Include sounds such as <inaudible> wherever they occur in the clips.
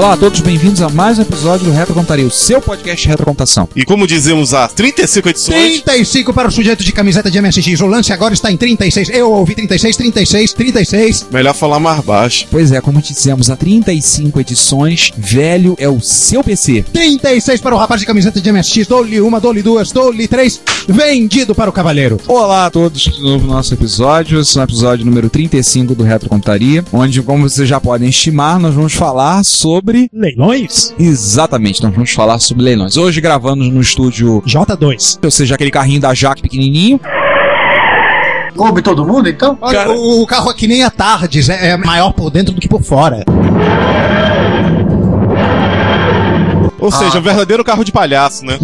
Olá a todos, bem-vindos a mais um episódio do Retro Contaria, o seu podcast de retrocomputação. E como dizemos há 35 edições, 35 para o sujeito de camiseta de MSX. O lance agora está em 36. Eu ouvi 36, 36, 36. melhor falar mais baixo. Pois é, como dizemos há 35 edições, velho é o seu PC. 36 para o rapaz de camiseta de MSX. Dou-lhe uma, dou-lhe duas, dou-lhe três. Vendido para o cavaleiro. Olá a todos, de novo no nosso episódio, esse é o episódio número 35 do Retro Contaria, onde, como vocês já podem estimar, nós vamos falar sobre... Leilões? Exatamente, nós vamos falar sobre leilões. Hoje gravando no estúdio, J2. ou seja, aquele carrinho da Jaque pequenininho, Coube todo mundo, então? Olha, Cara- o, o carro aqui nem a Tardes. É, é maior por dentro do que por fora. Ou seja, um verdadeiro carro de palhaço, né?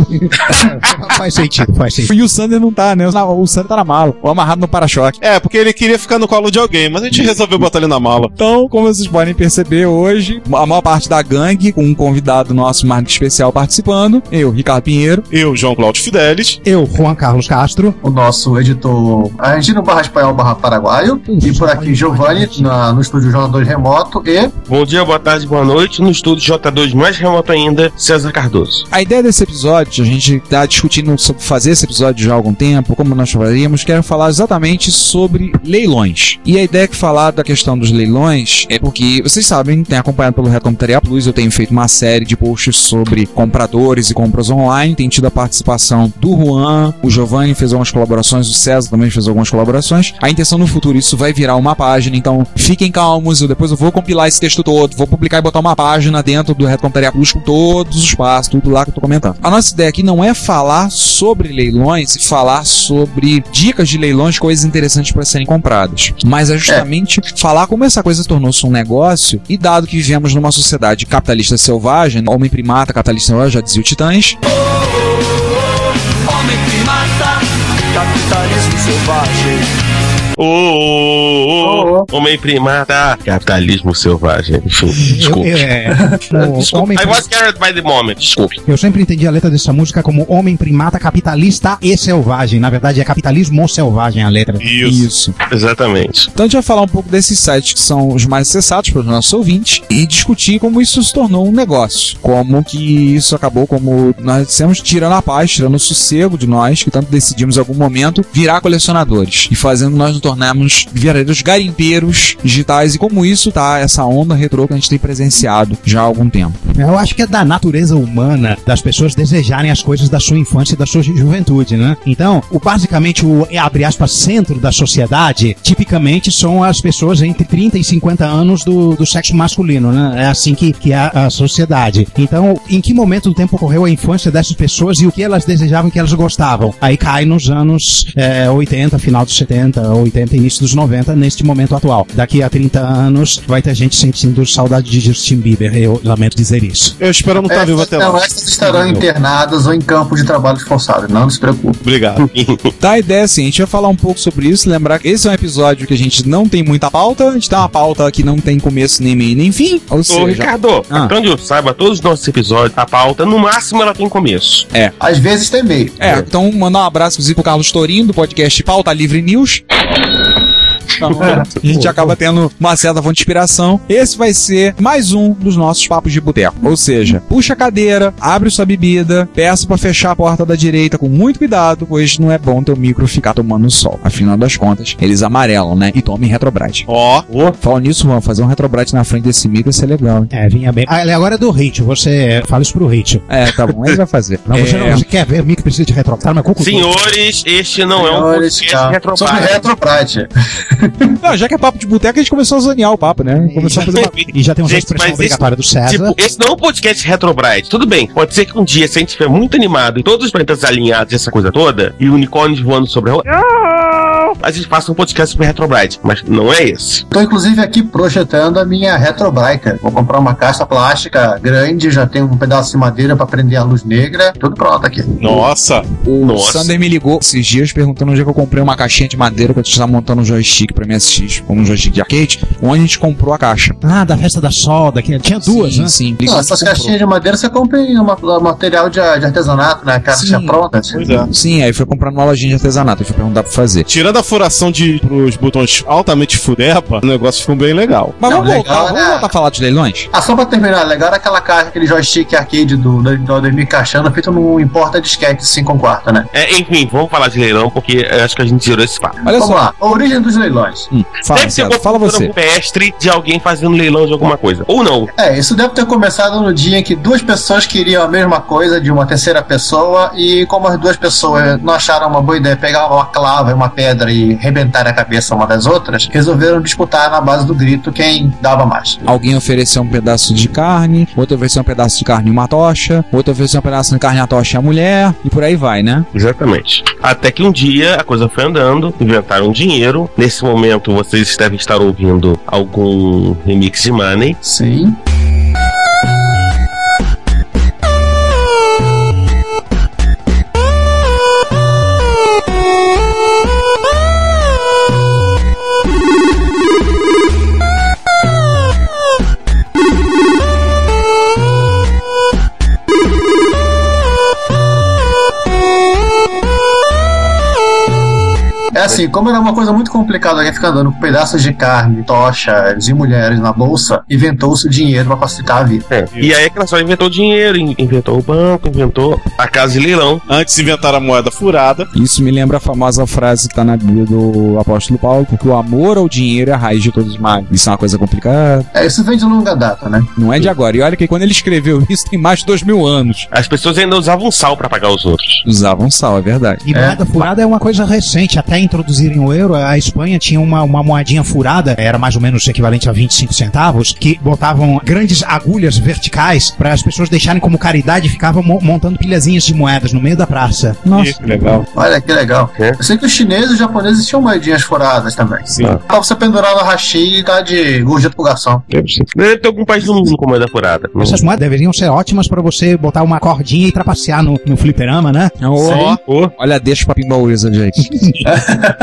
<laughs> faz sentido, faz sentido. e o Sander não tá, né? O Sander tá na mala, ou amarrado no para-choque. É, porque ele queria ficar no colo de alguém, mas a gente resolveu botar ele na mala. Então, como vocês podem perceber hoje, a maior parte da gangue, com um convidado nosso mais especial participando, eu, Ricardo Pinheiro, Eu, João Cláudio Fidelis. Eu, Juan Carlos Castro. O nosso editor Argentino barra espanhol barra paraguaio. E por aqui, Giovanni, na- no estúdio J2 Remoto. E Bom dia, boa tarde, boa noite. No estúdio J2 mais remoto ainda, César Cardoso. A ideia desse episódio, a gente tá discutindo sobre fazer esse episódio já há algum tempo, como nós faríamos, quero falar exatamente sobre leilões. E a ideia é que falar da questão dos leilões é porque, vocês sabem, tem acompanhado pelo Reto Computaria Plus, eu tenho feito uma série de posts sobre compradores e compras online, tem tido a participação do Juan, o Giovanni fez algumas colaborações, o César também fez algumas colaborações. A intenção no futuro, isso vai virar uma página, então fiquem calmos, eu depois eu vou compilar esse texto todo, vou publicar e botar uma página dentro do Reto Computaria Plus com todos os passos, tudo lá que eu tô comentando. A nossa ideia aqui não é falar sobre leilões e falar sobre dicas de leilões, coisas interessantes para serem compradas, mas é justamente falar como essa coisa tornou-se um negócio e dado que vivemos numa sociedade capitalista selvagem, homem primata, capitalista selvagem, já dizia o Titãs, Homem primata, capitalismo selvagem. Ô, ô, ô, homem primata, capitalismo selvagem. Desculpe. Eu, é, <laughs> o Desculpe. homem, I was carried by the moment. Desculpe. eu sempre entendi a letra dessa música como homem primata, capitalista e selvagem. Na verdade, é capitalismo selvagem a letra. Isso. isso. Exatamente. Então a gente vai falar um pouco desses sites que são os mais acessados para os nossos ouvintes e discutir como isso se tornou um negócio. Como que isso acabou, como nós dissemos, tirando a paz, tirando o sossego de nós, que tanto decidimos em algum momento virar colecionadores e fazendo nós nos tornarmos verdadeiros garimpeiros digitais e como isso tá, essa onda retrô que a gente tem presenciado já há algum tempo. Eu acho que é da natureza humana das pessoas desejarem as coisas da sua infância e da sua ju- juventude, né? Então, o, basicamente, o, abre aspas, centro da sociedade, tipicamente são as pessoas entre 30 e 50 anos do, do sexo masculino, né? É assim que, que é a, sociedade. Então, em que momento do tempo ocorreu a infância dessas pessoas e o que elas desejavam que elas gostavam? Aí cai nos anos é, 80, final dos 70, 80, início dos 90, neste momento atual. Daqui a 30 anos, vai ter gente sentindo saudade de Justin Bieber. Eu lamento dizer isso. Eu espero não estar vivo essas, até não, lá. essas estarão internadas ou em campo de trabalho forçado. Não se preocupe. Obrigado. <laughs> Tá, a ideia é assim, a gente vai falar um pouco sobre isso, lembrar que esse é um episódio que a gente não tem muita pauta, a gente tem uma pauta que não tem começo, nem meio, nem fim, ou Ô, seja... Ricardo, Ah. eu saiba, todos os nossos episódios, a pauta, no máximo ela tem começo. Às vezes tem meio. É, então mandar um abraço inclusive pro Carlos Torinho, do podcast Pauta Livre News. Então, <laughs> a gente acaba tendo uma certa fonte de inspiração. Esse vai ser mais um dos nossos papos de boteco. Ou seja, puxa a cadeira, abre sua bebida, peça pra fechar a porta da direita com muito cuidado, pois não é bom teu micro ficar tomando sol. Afinal das contas, eles amarelam, né? E tomem Retrobrite. Ó, Falando nisso, vamos fazer um Retrobrite na frente desse micro, isso é legal, hein? É, vinha bem. Ah, ele agora é do Ritio, você fala isso pro Ritio. É, tá bom, ele vai fazer. Não, você, É, não, você quer ver o mic precisa de retroctar, mas concordou. Senhores, este não é um Senhores, podcast tá. Sobre retrobate. Não, já que é papo de boteco, a gente começou a zonear o papo, né? Começou a fazer uma... E já tem uma Gente, expressão obrigatória do César. Tipo, esse não é um podcast Retrobrite. Tudo bem, pode ser que um dia, se a gente estiver muito animado e todos os planetas alinhados e essa coisa toda, e unicórnios voando sobre a rua, a gente faça um podcast sobre Retrobrite. Mas não é esse. Tô inclusive aqui projetando a minha Retrobriker. Vou comprar uma caixa plástica grande, já tem um pedaço de madeira pra prender a luz negra. Tudo pronto aqui. nossa. O Nossa. Sander me ligou esses dias perguntando onde é que eu comprei uma caixinha de madeira pra estar montando um joystick pra MSX, como um joystick de arcade, onde a gente comprou a caixa. Ah, da festa da solda, que tinha duas, sim, né? Sim, Não, essas caixinhas de madeira você compra em uma, um material de, de artesanato, né? Caixa Sim. pronta. Pois é. Sim, aí foi comprar numa lojinha de artesanato, aí foi perguntar pra fazer. Tirando a furação de pros botões altamente fudepa, o negócio ficou bem legal. Mas Não, vamos legal, voltar, vamos né? voltar a falar dos leilões? Ah, só pra terminar, legal era aquela caixa, aquele joystick arcade do, do, do Ademir Caixano, feito no importa disquete 5 um quarto, né? É, enfim, vamos falar de leilão, porque acho que a gente zerou esse papo. Olha Vamos só. lá, a origem dos leilões. Hum, fala, Deve ser César, uma fala você. rupestre de alguém fazendo leilão de alguma coisa. Ou não. É, isso deve ter começado no dia em que duas pessoas queriam a mesma coisa de uma terceira pessoa e como as duas pessoas não acharam uma boa ideia pegar uma clava e uma pedra e rebentar a cabeça uma das outras, resolveram disputar na base do grito quem dava mais. Alguém ofereceu um pedaço de carne, outro ofereceu um pedaço de carne e uma tocha, outro ofereceu um pedaço de carne e a tocha e a mulher, e por aí vai, né? Exatamente. Até que um dia a coisa foi andando, inventaram dinheiro. Nesse momento vocês devem estar ouvindo algum remix de Money. Sim. Assim, como era uma coisa muito complicada alguém ficar andando com pedaços de carne, tochas e mulheres na bolsa, inventou-se o dinheiro pra facilitar a vida. É. E aí aquela só inventou dinheiro, in- inventou o banco, inventou a casa de leilão. Antes inventaram a moeda furada. Isso me lembra a famosa frase que tá na Bíblia do apóstolo Paulo, porque o amor ao dinheiro é a raiz de todos os males. Isso é uma coisa complicada, É, isso vem de longa data, né? não é de agora. E olha que quando ele escreveu <laughs> isso tem mais de dois mil anos. As pessoas ainda usavam sal pra pagar os outros. Usavam sal, é verdade. E moeda furada é uma coisa recente. Até introduzirem o euro, a Espanha tinha uma, uma moedinha furada, era mais ou menos equivalente a 25 centavos, que botavam grandes agulhas verticais para as pessoas deixarem como caridade e ficavam mo- montando pilhazinhas de moedas no meio da praça. Nossa. Que legal. Olha que legal. É. Eu sei que os chineses e os japoneses tinham moedinhas furadas também. Sim. Pra você pendurar no hashi e dar de gorjeta pro garçom. Deve ter algum país do mundo com moeda furada. Não Essas moedas deveriam ser ótimas para você botar uma cordinha e trapacear no, no fliperama, né? Ô, Ó, ó. Olha, deixa o papinho <laughs> He's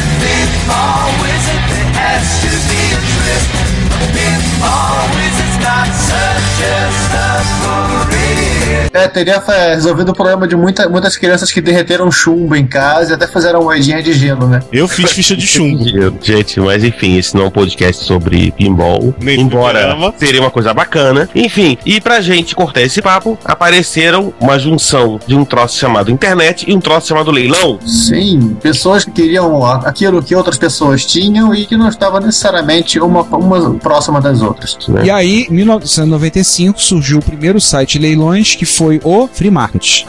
a big ball wizard that has to be a addressed. A big pinball wizard's not such a suffering. É, teria é, resolvido o problema de muita, muitas crianças que derreteram chumbo em casa e até fizeram moedinha de gelo, né? Eu fiz ficha de chumbo. <laughs> Gente, mas enfim, esse não é um podcast sobre pinball. Nem embora seria uma coisa bacana. Enfim, e pra gente cortar esse papo, apareceram uma junção de um troço chamado internet e um troço chamado leilão. Sim, pessoas que queriam aquilo que outras pessoas tinham e que não estavam necessariamente uma, uma próxima das outras. Né? E aí, em 1995, surgiu o primeiro site de leilões, que foi o Free Market.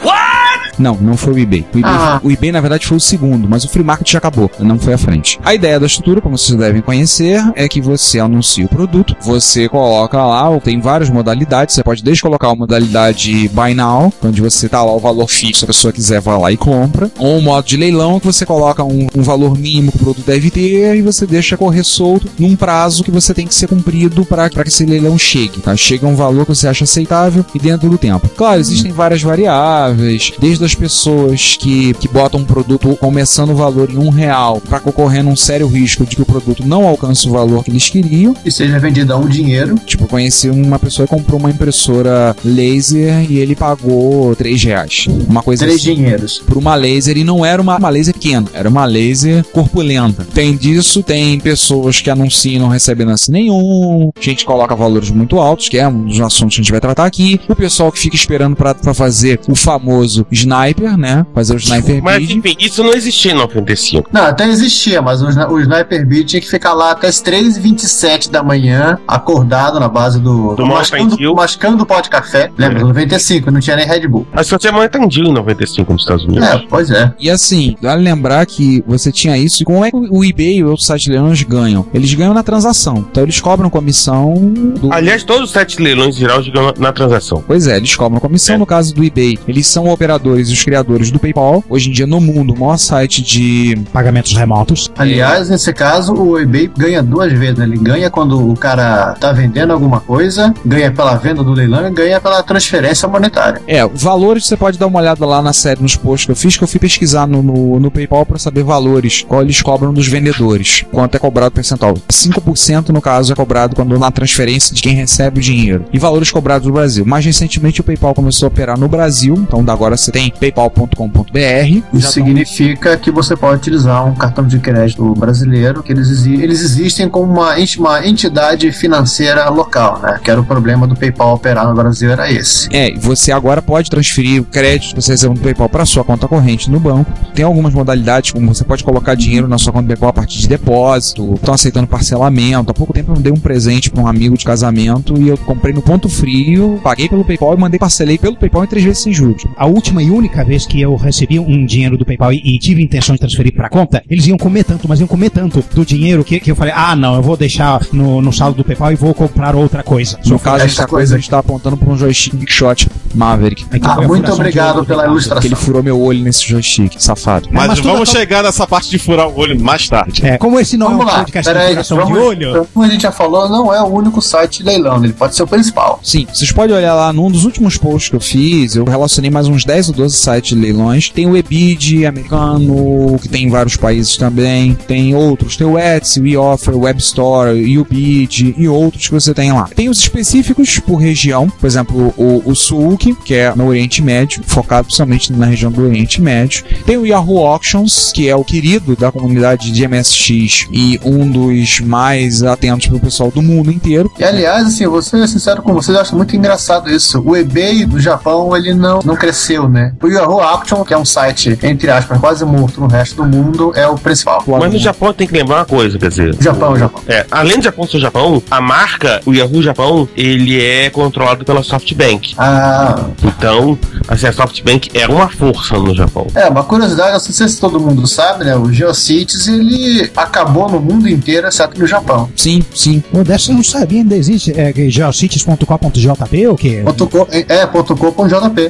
Não, não foi o eBay. O eBay, Ah. o eBay, na verdade, foi o segundo, mas o Free Market já acabou, não foi à frente. A ideia da estrutura, como vocês devem conhecer, é que você anuncia o produto, você coloca lá, tem várias modalidades, você pode desde colocar a modalidade Buy Now, onde você tá lá o valor fixo, se a pessoa quiser vai lá e compra, ou um modo de leilão, que você coloca um, um valor mínimo que o produto deve ter e você deixa correr solto num prazo que você tem que ser cumprido para que esse leilão chegue, tá? Chega a um valor que você acha aceitável e dentro do tempo. Claro, existem várias variáveis, desde das pessoas que, que botam um produto começando o valor em um real para correndo um sério risco de que o produto não alcance o valor que eles queriam. E seja vendido a um dinheiro. Tipo, eu conheci uma pessoa que comprou uma impressora laser e ele pagou 3 reais. Uma coisa Três assim. dinheiros. Por uma laser e não era uma, uma laser pequena, era uma laser corpulenta. Tem disso, tem pessoas que anunciam e não recebem lance nenhum, gente coloca valores muito altos, que é um dos assuntos que a gente vai tratar aqui. O pessoal que fica esperando pra fazer o famoso sniper, né? Fazer o sniper Mas bid. enfim, isso não existia em 95. Não, até existia, mas o, o Sniper Beat tinha que ficar lá até as 3h27 da manhã, acordado na base do. Do mascando, Dew. mascando o pó de café. Lembra? É. 95, não tinha nem Red Bull. Mas só tinha Mountain Dew em 95 nos Estados Unidos. É, pois é. E assim, vale lembrar que você tinha isso. E como é que o eBay e outros sites leilões ganham? Eles ganham na transação. Então eles cobram comissão do. Aliás, todos os sete leilões em geral na, na transação. Pois é, eles cobram comissão É. no caso do eBay. Eles são operadores e os criadores do PayPal. Hoje em dia, no mundo, o maior site de. Pagamentos remotos. Aliás, nesse caso, o eBay ganha duas vezes. né? Ele ganha quando o cara tá vendendo alguma coisa, ganha pela venda do leilão e ganha pela transferência monetária. É, valores você pode dar uma olhada lá na série, nos posts que eu fiz, que eu fui pesquisar no, no, no PayPal para saber valores, qual eles cobram dos vendedores, quanto é cobrado percentual. 5% no caso é cobrado quando na transferência de quem recebe o dinheiro. E valores cobrados no Brasil. Mais recentemente o PayPal começou a operar no Brasil, então agora você tem paypal.com.br. Isso significa que você pode utilizar um cartão de crédito brasileiro, que eles, exi- eles existem como uma, uma entidade financeira local, né? Que era o problema do PayPal operar no Brasil, era esse. É, e você agora pode transferir o crédito que você recebe no PayPal para sua conta corrente no banco. Tem algumas modalidades, como você pode colocar dinheiro na sua conta PayPal a partir de depósito, estão aceitando parcelamento. Há pouco tempo eu dei um presente para um amigo de casamento e eu comprei no ponto frio, paguei pelo PayPal e mandei parcelei pelo PayPal em três vezes sem juros. A última e única vez que eu recebi um dinheiro do PayPal e, e tive intenção de transferir pra conta, eles iam comer tanto, mas iam comer tanto do dinheiro que, que eu falei, ah, não, eu vou deixar no, no saldo do PayPal e vou comprar outra coisa. No caso, essa coisa coisa a gente tá apontando para um joystick Shot Maverick. Então, Ah, muito de obrigado pela ilustração. Porque ele furou meu olho nesse joystick, safado. Mas, mas vamos acaba- chegar nessa parte de furar o olho mais tarde. É, como esse não Vamos é um lá, podcast de furação de vamos, olho, como a gente já falou, não é o único site de leilão, ele pode ser o principal. Sim, vocês podem olhar lá num dos últimos posts que eu fiz, eu relacionei mais uns 10 ou 12 sites de leilões. Tem o Ebid americano, que tem em vários países também. Tem outros, tem o Etsy, o eOffer, o Webstore, o Ubid e outros que você tem lá. Tem os específicos por região, por exemplo, o, o Suuk, que é no Oriente Médio, focado principalmente na região do Oriente Médio. Tem o Yahoo Auctions, que é o querido da comunidade de MSX e um dos mais atentos pro pessoal do mundo inteiro. E aliás, assim, vou ser sincero com vocês, eu acho muito engraçado isso. O eBay do Japão, ele não, não cresceu, né? O Yahoo Auction, que é um site, entre aspas, quase morto no resto do mundo, é o principal. Mas no Japão tem que lembrar uma coisa, quer dizer. Japão, o- Japão. É, além do Japão ser o Japão, a marca, o Yahoo Japão, ele é controlado pela SoftBank. Ah, Então, assim, a SoftBank é uma força no Japão. é, uma curiosidade, não sei se todo mundo sabe, né? O GeoCities, ele acabou no mundo inteiro, exceto no Japão. Sim, sim. Pô, dessa eu não sabia, ainda existe. É, geocities.com.jp ou quê? Ponto .co, é,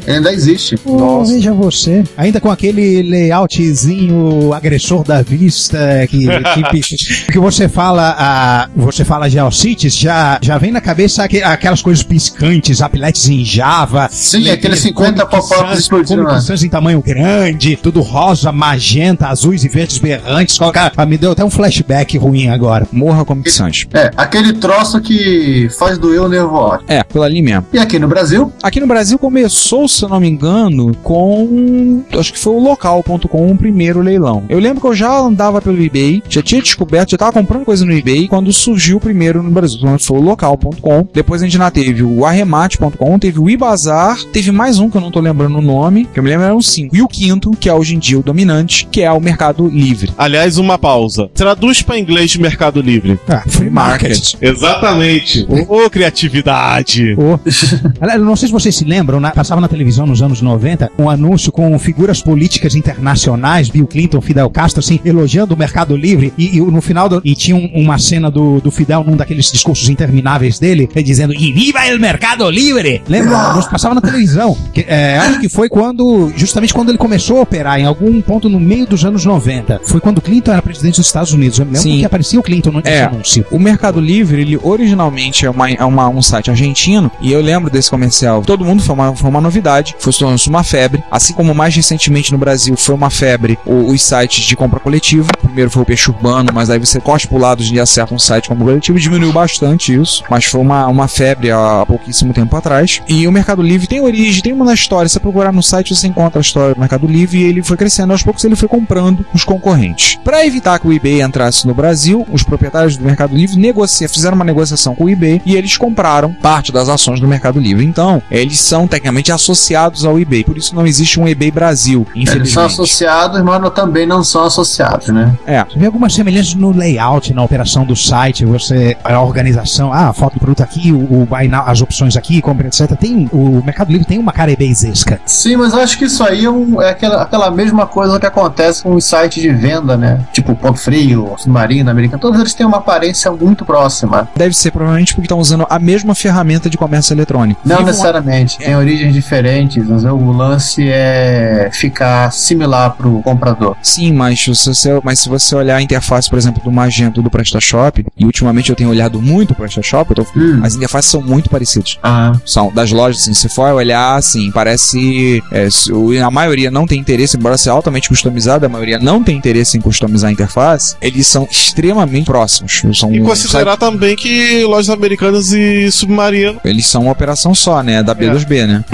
ele ainda existe. Pô, veja você. Ainda com aquele layoutzinho agressor da vista que, <laughs> que, que você fala, a, você fala GeoCities, já, já vem na cabeça aque- aquelas coisas piscantes, appletes em Java. Sim, aqueles 50 Comic pop-ups explodindo, em tamanho grande, tudo rosa, magenta, azuis e verdes berrantes. Cara, ah, me deu até um flashback ruim agora. Morra como Sans. É, aquele troço que faz doer o nervo óptico. É, pelo ali mesmo. E aqui no Brasil, Aqui no Brasil começou, se eu não me engano, com. Acho que foi o local.com o primeiro leilão. Eu lembro que eu já andava pelo eBay, já tinha descoberto, já tava comprando coisa no eBay quando surgiu o primeiro no Brasil. Então foi o local.com. Depois a gente ainda teve o arremate.com, teve o Ibazar, teve mais um que eu não tô lembrando o nome, que eu me lembro eram cinco. E o quinto, que é hoje em dia o dominante, que é o Mercado Livre. Aliás, uma pausa. Traduz para inglês de Mercado Livre. Ah, free market. Exatamente. Ô, criatividade. Pô. <laughs> Aliás, eu não sei se vocês se lembram, na- passava na televisão nos anos 90 um anúncio com figuras políticas internacionais, Bill Clinton, Fidel Castro, assim, elogiando o Mercado Livre e, e no final do, e tinha um- uma cena do, do Fidel num daqueles discursos intermináveis dele, dizendo e viva el Mercado Livre! Lembra? Nos passava na televisão. Que, eh, acho que foi quando, justamente quando ele começou a operar em algum ponto no meio dos anos 90. Foi quando Clinton era presidente dos Estados Unidos. Eu me lembro Sim. que aparecia o Clinton nesse É. anúncio. O Mercado Livre, ele originalmente é, uma, é uma- um site argentino, e eu lembro desse comercial. Todo mundo foi uma, foi uma novidade, foi uma febre. Febre, assim como mais recentemente no Brasil foi uma febre os sites de compra coletiva. Primeiro foi o peixe urbano, mas aí você corta pro lado e acerta um site de compra coletiva, diminuiu bastante isso, mas foi uma, uma febre há pouquíssimo tempo atrás. E o Mercado Livre tem origem, tem uma história, se você procurar no site você encontra a história do Mercado Livre e ele foi crescendo, aos poucos ele foi comprando os concorrentes. Para evitar que o eBay entrasse no Brasil, os proprietários do Mercado Livre negocia, fizeram uma negociação com o eBay e eles compraram parte das ações do Mercado Livre. Então, eles são tecnicamente associados ao eBay, por isso não existe um eBay Brasil, Eles são infelizmente. associados, mas não- também não são associados, né? É, Você vê algumas semelhanças no layout, na operação do site, você a organização, ah, a foto do produto aqui, o, o now, as opções aqui, compra, etc. Tem o Mercado Livre tem uma cara ebaysesca. Sim, mas eu acho que isso aí é, um- é aquela, aquela mesma coisa que acontece com os sites de venda, né? Tipo Ponto Frio, Submarino, Americano, todos eles têm uma aparência muito próxima. deve ser provavelmente porque estão usando a mesma ferramenta de comércio eletrônico. Não Vivam- necessariamente, tem origens diferentes, mas o lance é ficar similar pro comprador. Sim, mas se, você, mas se você olhar a interface, por exemplo, do Magento do PrestaShop, e ultimamente eu tenho olhado muito o PrestaShop, eu tô- Hum. as interfaces são muito parecidas. Ah, São das lojas, assim, se for olhar, assim, parece. é, se a maioria não tem interesse, embora seja altamente customizada, a maioria não tem interesse em customizar a interface, eles são extremamente próximos. São, E um considerar também que lojas americanas e submarino. Eles são uma operação só, né? Da B2B, né?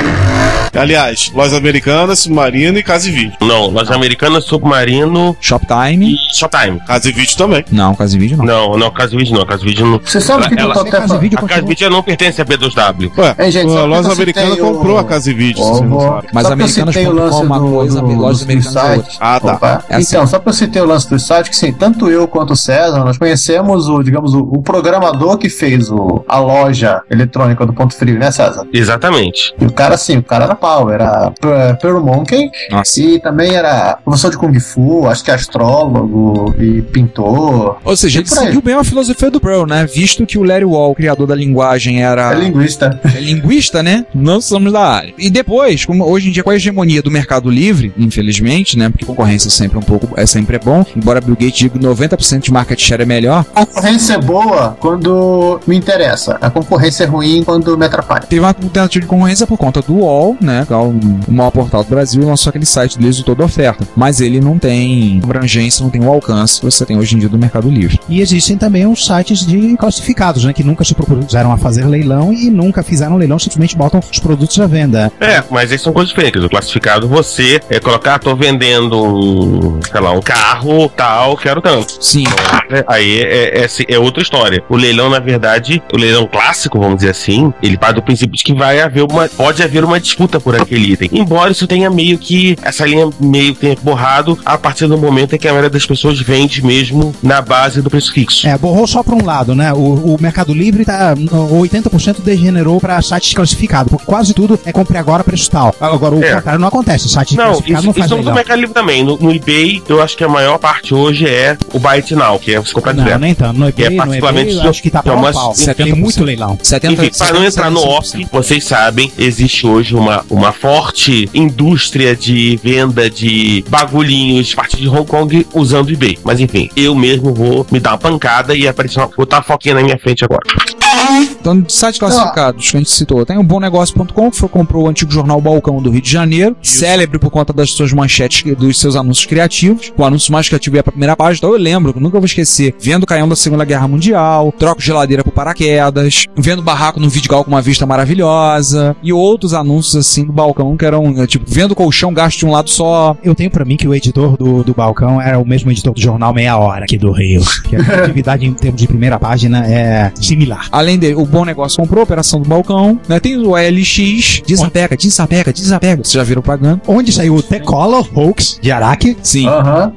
Aliás, lojas americanas, submarino e casa e vídeo. Não, loja americana, Submarino Shoptime? e Shoptime. Casa e vídeo também. Não, Casa e Vídeo não. Não, não, Casa Vídeo não. Casa Vídeo não. você sabe que, Ela- até Casa e vídeo A Casa continua. Vídeo não pertence a B2W. Ué, Hein, gente, a sabe loja que eu americana citei o- comprou a casa e vídeo, você ó, sabe. Mas só que eu citei o americanas.com lance é uma do- coisa, do- lojas americanas é. Ah, tá. É assim. Então, só pra eu citei o lance dos sites, que sim, tanto eu quanto o César, nós conhecemos o, digamos, o, o programador que fez o, a loja eletrônica do Ponto Frio, né, César? Exatamente. E o cara, assim, o cara era pau, era Pearl Monkey Nossa. e também era professor de Kung Fu, acho que astrólogo e pintor. Ou seja, ele seguiu bem a filosofia do Pearl, né? Visto que o Larry Wall, criador da linguagem, era É linguista. é linguista, né? Não somos da área. E depois, como hoje em dia, com a hegemonia do mercado livre, infelizmente, né? Porque concorrência é sempre um pouco, é sempre bom. Embora Bill Gates diga que 90% de market share é melhor, A concorrência é boa quando me interessa. A concorrência é ruim quando me atrapalha. teve uma tentativa de concorrência por conta do UOL, né? Que é o, maior portal do Brasil, lançou aquele site deles do Toda Oferta. Mas ele não tem abrangência, não tem o alcance que você tem hoje em dia do mercado livre. E existem também os sites de classificados, né? Que nunca se propuseram a fazer leilão e nunca fizeram leilão, simplesmente botam os produtos à venda. É, mas aí são coisas diferentes. O classificado, você é colocar, tô vendendo um, sei lá, um carro tal, quero tanto. Sim, É, Aí é, é, é outra história. O leilão, na verdade, o leilão clássico, vamos dizer assim, ele parte do princípio de que vai haver uma. Pode haver uma disputa por aquele item. Embora isso tenha meio que. Essa linha meio que tenha borrado a partir do momento em que a maioria das pessoas vende mesmo na base do preço fixo. É, borrou só para um lado, né? O, o Mercado Livre tá. o 80% degenerou para sites classificados, porque quase tudo é compre agora, preço tal. Agora, o É. contrário não acontece. Site Não, classificado isso, não faz isso no. Mercado Livre também. No, no eBay, eu acho que a maior parte hoje é o Buy It Now, que é você comprar Não, direto. nem tanto. No Que é eBay, no particularmente eBay, acho que tá é pau a uma- pau. 70%. Tem muito leilão. 70, Enfim, para não entrar no 75%. off, vocês sabem, existe hoje uma, uma forte indústria de venda de bagulhinhos a partir de Hong Kong usando eBay. Mas enfim, eu mesmo vou me dar uma pancada e aparecer uma, botar a foquinha na minha frente agora. Então, sites classificados que a gente citou, tem o bomnegócio.com, que foi, comprou o antigo jornal Balcão do Rio de Janeiro, célebre por conta das suas manchetes, dos seus anúncios criativos. O anúncio mais criativo ia pra primeira página, então eu lembro, nunca vou esquecer, vendo canhão da Segunda Guerra Mundial, troco geladeira por paraquedas, vendo barraco no Vidigal com uma vista maravilhosa, e outros anúncios assim do Balcão que eram, eh, tipo, vendo colchão gasto de um lado só. Eu tenho pra mim que o editor do, do Balcão era o mesmo editor do jornal Meia Hora aqui do Rio. Que a atividade em termos de primeira página é similar. Além dele, o Bom Negócio comprou a Operação do Balcão, né? Tem o LX, desapega, desapega, desapega. Vocês já viram pagando? Onde saiu o The Color Hoax de Araque. Sim.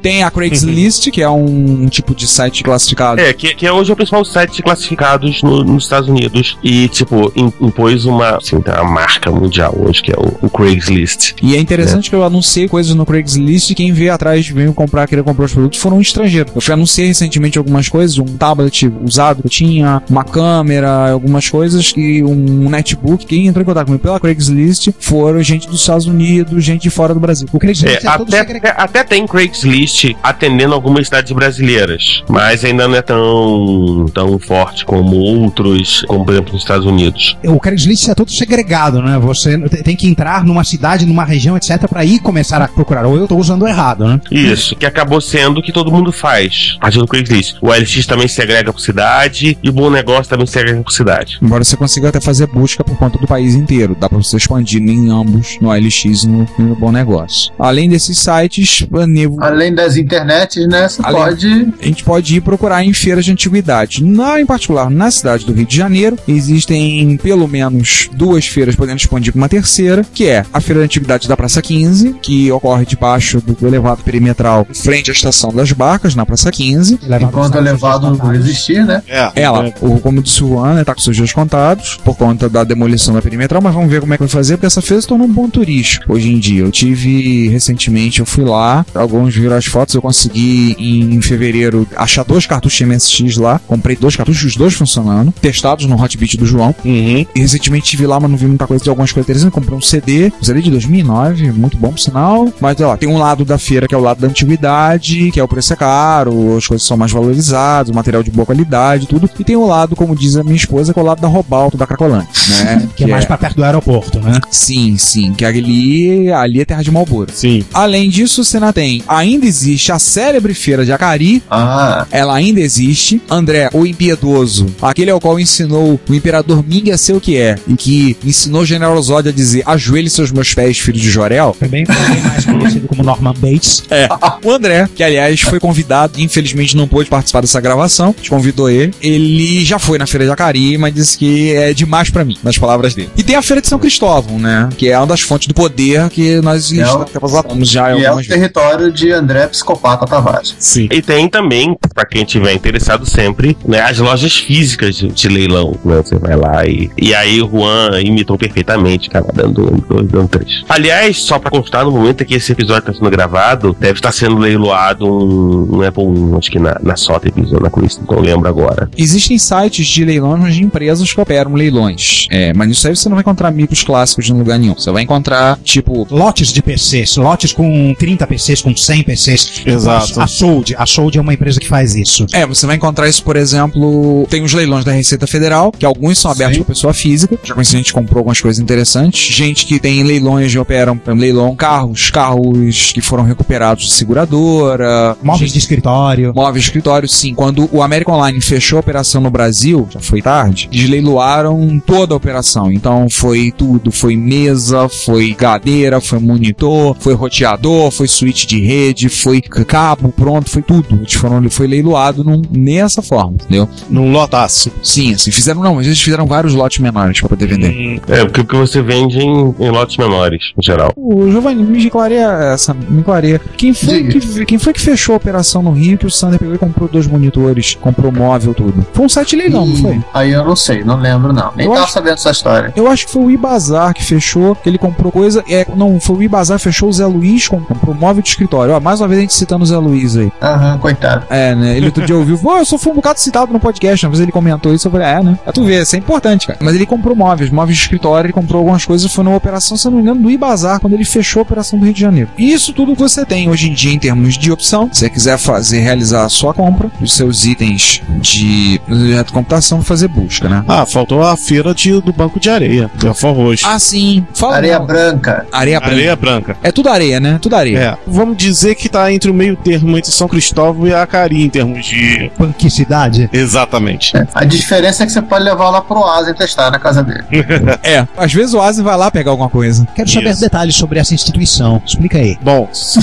Tem a Craigslist, que é um tipo de site classificado. É, que, que é hoje o principal site de classificados no- nos Estados Unidos. E, tipo, im- impôs uma, assim, uma marca mundial hoje, que é o, o Craigslist. E é interessante que eu anunciei coisas no Craigslist e quem veio atrás veio comprar, querer comprar os produtos foram estrangeiros. Eu fui anunciei recentemente algumas coisas, um tablet usado que eu tinha, uma câmera, algumas coisas e um netbook. Quem entrou em contato comigo pela Craigslist foram gente dos Estados Unidos, gente de fora do Brasil. O Craigslist É, é, até, até, até tem Craigslist atendendo algumas cidades brasileiras, mas ainda não é tão, tão forte como outros, como por exemplo nos Estados Unidos. O Craigslist é todo segregado, né? Você te- tem que entrar numa cidade, numa região, etc, pra ir começar a procurar. Ou eu tô usando errado, né? Isso, que acabou sendo o que todo mundo faz, a partir do Craigslist. O LX também segrega por cidade e o Bom Negócio também segrega por cidade. Embora você consiga até fazer busca por conta do país inteiro. Dá pra você expandir em ambos, no OLX e no, e no Bom Negócio. Além desses sites, a Nevo- Além das internets, né? Você Além- pode. a gente pode ir procurar em feiras de antiguidade. Na, em particular, na cidade do Rio de Janeiro, existem pelo menos duas feiras, podendo expandir para uma terceira, que é a Feira de Antiguidade da Praça 15, que ocorre debaixo do elevado perimetral, frente à Estação das Barcas, na Praça 15. Enquanto o elevado não existir, né? É. Ela, é. o, como disse o Juan, né, tá dias contados por conta da demolição da perimetral, mas vamos ver como é que vai fazer, porque essa feira se tornou um ponto turístico hoje em dia. Eu tive recentemente, eu fui lá, alguns viram as fotos, eu consegui em fevereiro achar dois cartuchos MSX lá, comprei dois cartuchos, os dois funcionando, testados no Hotbit do João. Uhum. E recentemente tive lá, mas não vi muita coisa de algumas coisas interessantes. Comprei um CD, um CD de 2009, muito bom por sinal. Mas olha lá, tem um lado da feira que é o lado da antiguidade, que é o preço é caro, as coisas são mais valorizadas, o material de boa qualidade, tudo. E tem o lado, como diz a minha esposa, que é o lado da Robalto, da Cracolândia, né? Que é mais pra perto do aeroporto, né? Sim, sim, que ali, ali é terra de Malboro. Sim. Além disso, você ainda tem, ainda existe a célebre feira de Acari, Ah, ela ainda existe. André, o impiedoso, aquele ao qual ensinou o imperador Ming a ser o que é, e que ensinou o general Zod a dizer: ajoelhe seus meus pés, filho de Jorel. Também, também mais conhecido como Norman Bates. É. O André, que aliás foi convidado, infelizmente não pôde participar dessa gravação, a gente convidou ele. Ele já foi na Feira de Acari, mas disse que é demais pra mim, nas palavras dele. E tem a Feira de São Cristóvão, né? Que é uma das fontes do poder que nós É estamos já e é o vezes. território de André Psicopata Tavares. Sim. E tem também, pra quem tiver interessado sempre, né, as lojas físicas de, de leilão, né? Você vai lá e. E aí o Juan imitou perfeitamente, cara, dando um, dois, dando três. Aliás, só pra constar, no momento que esse episódio tá sendo gravado, deve estar sendo leiloado um, um Apple 1, acho que na, na Sotheby's ou na Christie, não lembro agora. Existem sites de leilões de empresas que operam leilões. É, mas nisso aí você não vai encontrar micros clássicos em lugar nenhum. Você vai encontrar, tipo, Lotes de PCs, lotes com 30 PCs, com 100 PCs. Exato. A Sold, a Sold é uma empresa que faz isso. É, você vai encontrar isso, por exemplo, tem os leilões da Receita Federal, que alguns são abertos para pessoa física. Já conheci gente que comprou algumas coisas interessantes. Gente que tem leilões de operam, por exemplo, leilão carros, carros que foram recuperados de seguradora, Móveis de escritório. Móveis de escritório, sim. Quando o American Online fechou a operação no Brasil, já foi tarde, eles leiloaram toda a operação. Então foi tudo. Foi mesa, foi cadeira, foi monitor, foi roteador, foi switch de rede, foi cabo, pronto, foi tudo. Eles foram, foi leiloado num- nessa forma, entendeu? Num lotaço. Sim, assim, fizeram, não, mas eles fizeram vários lotes menores pra poder vender. É, porque, porque você vende em, em lotes menores, em geral. O Giovanni, me clareia essa, me clareia. Quem foi, que, quem foi que fechou a operação no Rio que o Sander pegou e comprou dois monitores, comprou móvel, tudo? Foi um site leilão, não foi? Aí eu não sei, não lembro não. Nem Eu tava acho- sabendo essa história. Eu acho que foi o Ibazar que fechou, que ele comprou coisa. É, não, foi o Ibazar que fechou o Zé Luiz, com- comprou móvel de escritório. Ó, mais uma vez a gente citando o Zé Luiz aí. Aham, coitado. É, né? Ele outro dia ouviu, pô, eu só fui um bocado citado no podcast, uma vez ele comentou isso, eu falei, é, né? É tu ver, isso é importante, cara. Mas ele comprou móveis, móveis de escritório, ele comprou algumas coisas, foi numa operação, se eu não me engano, do Ibazar, quando ele fechou a operação do Rio de Janeiro. E isso tudo você tem hoje em dia em termos de opção. Se você quiser fazer, realizar a sua compra, os seus itens de, de computação, fazer busca, né? Ah, faltou a feira de, do Banco de Areia. Da Forroz. Ah, sim. Fala Areia não. branca. Areia branca. Areia branca. É tudo areia, né? Tudo areia. É. Vamos dizer que tá entre o meio termo entre São Cristóvão e Acari em termos de. Panquicidade. Exatamente. É. A diferença é que você pode levar lá pro Oasa e testar na casa dele. <laughs> É. Às vezes o Asi vai lá pegar alguma coisa. Quero saber Isso. detalhes sobre essa instituição. Explica aí. Bom, se-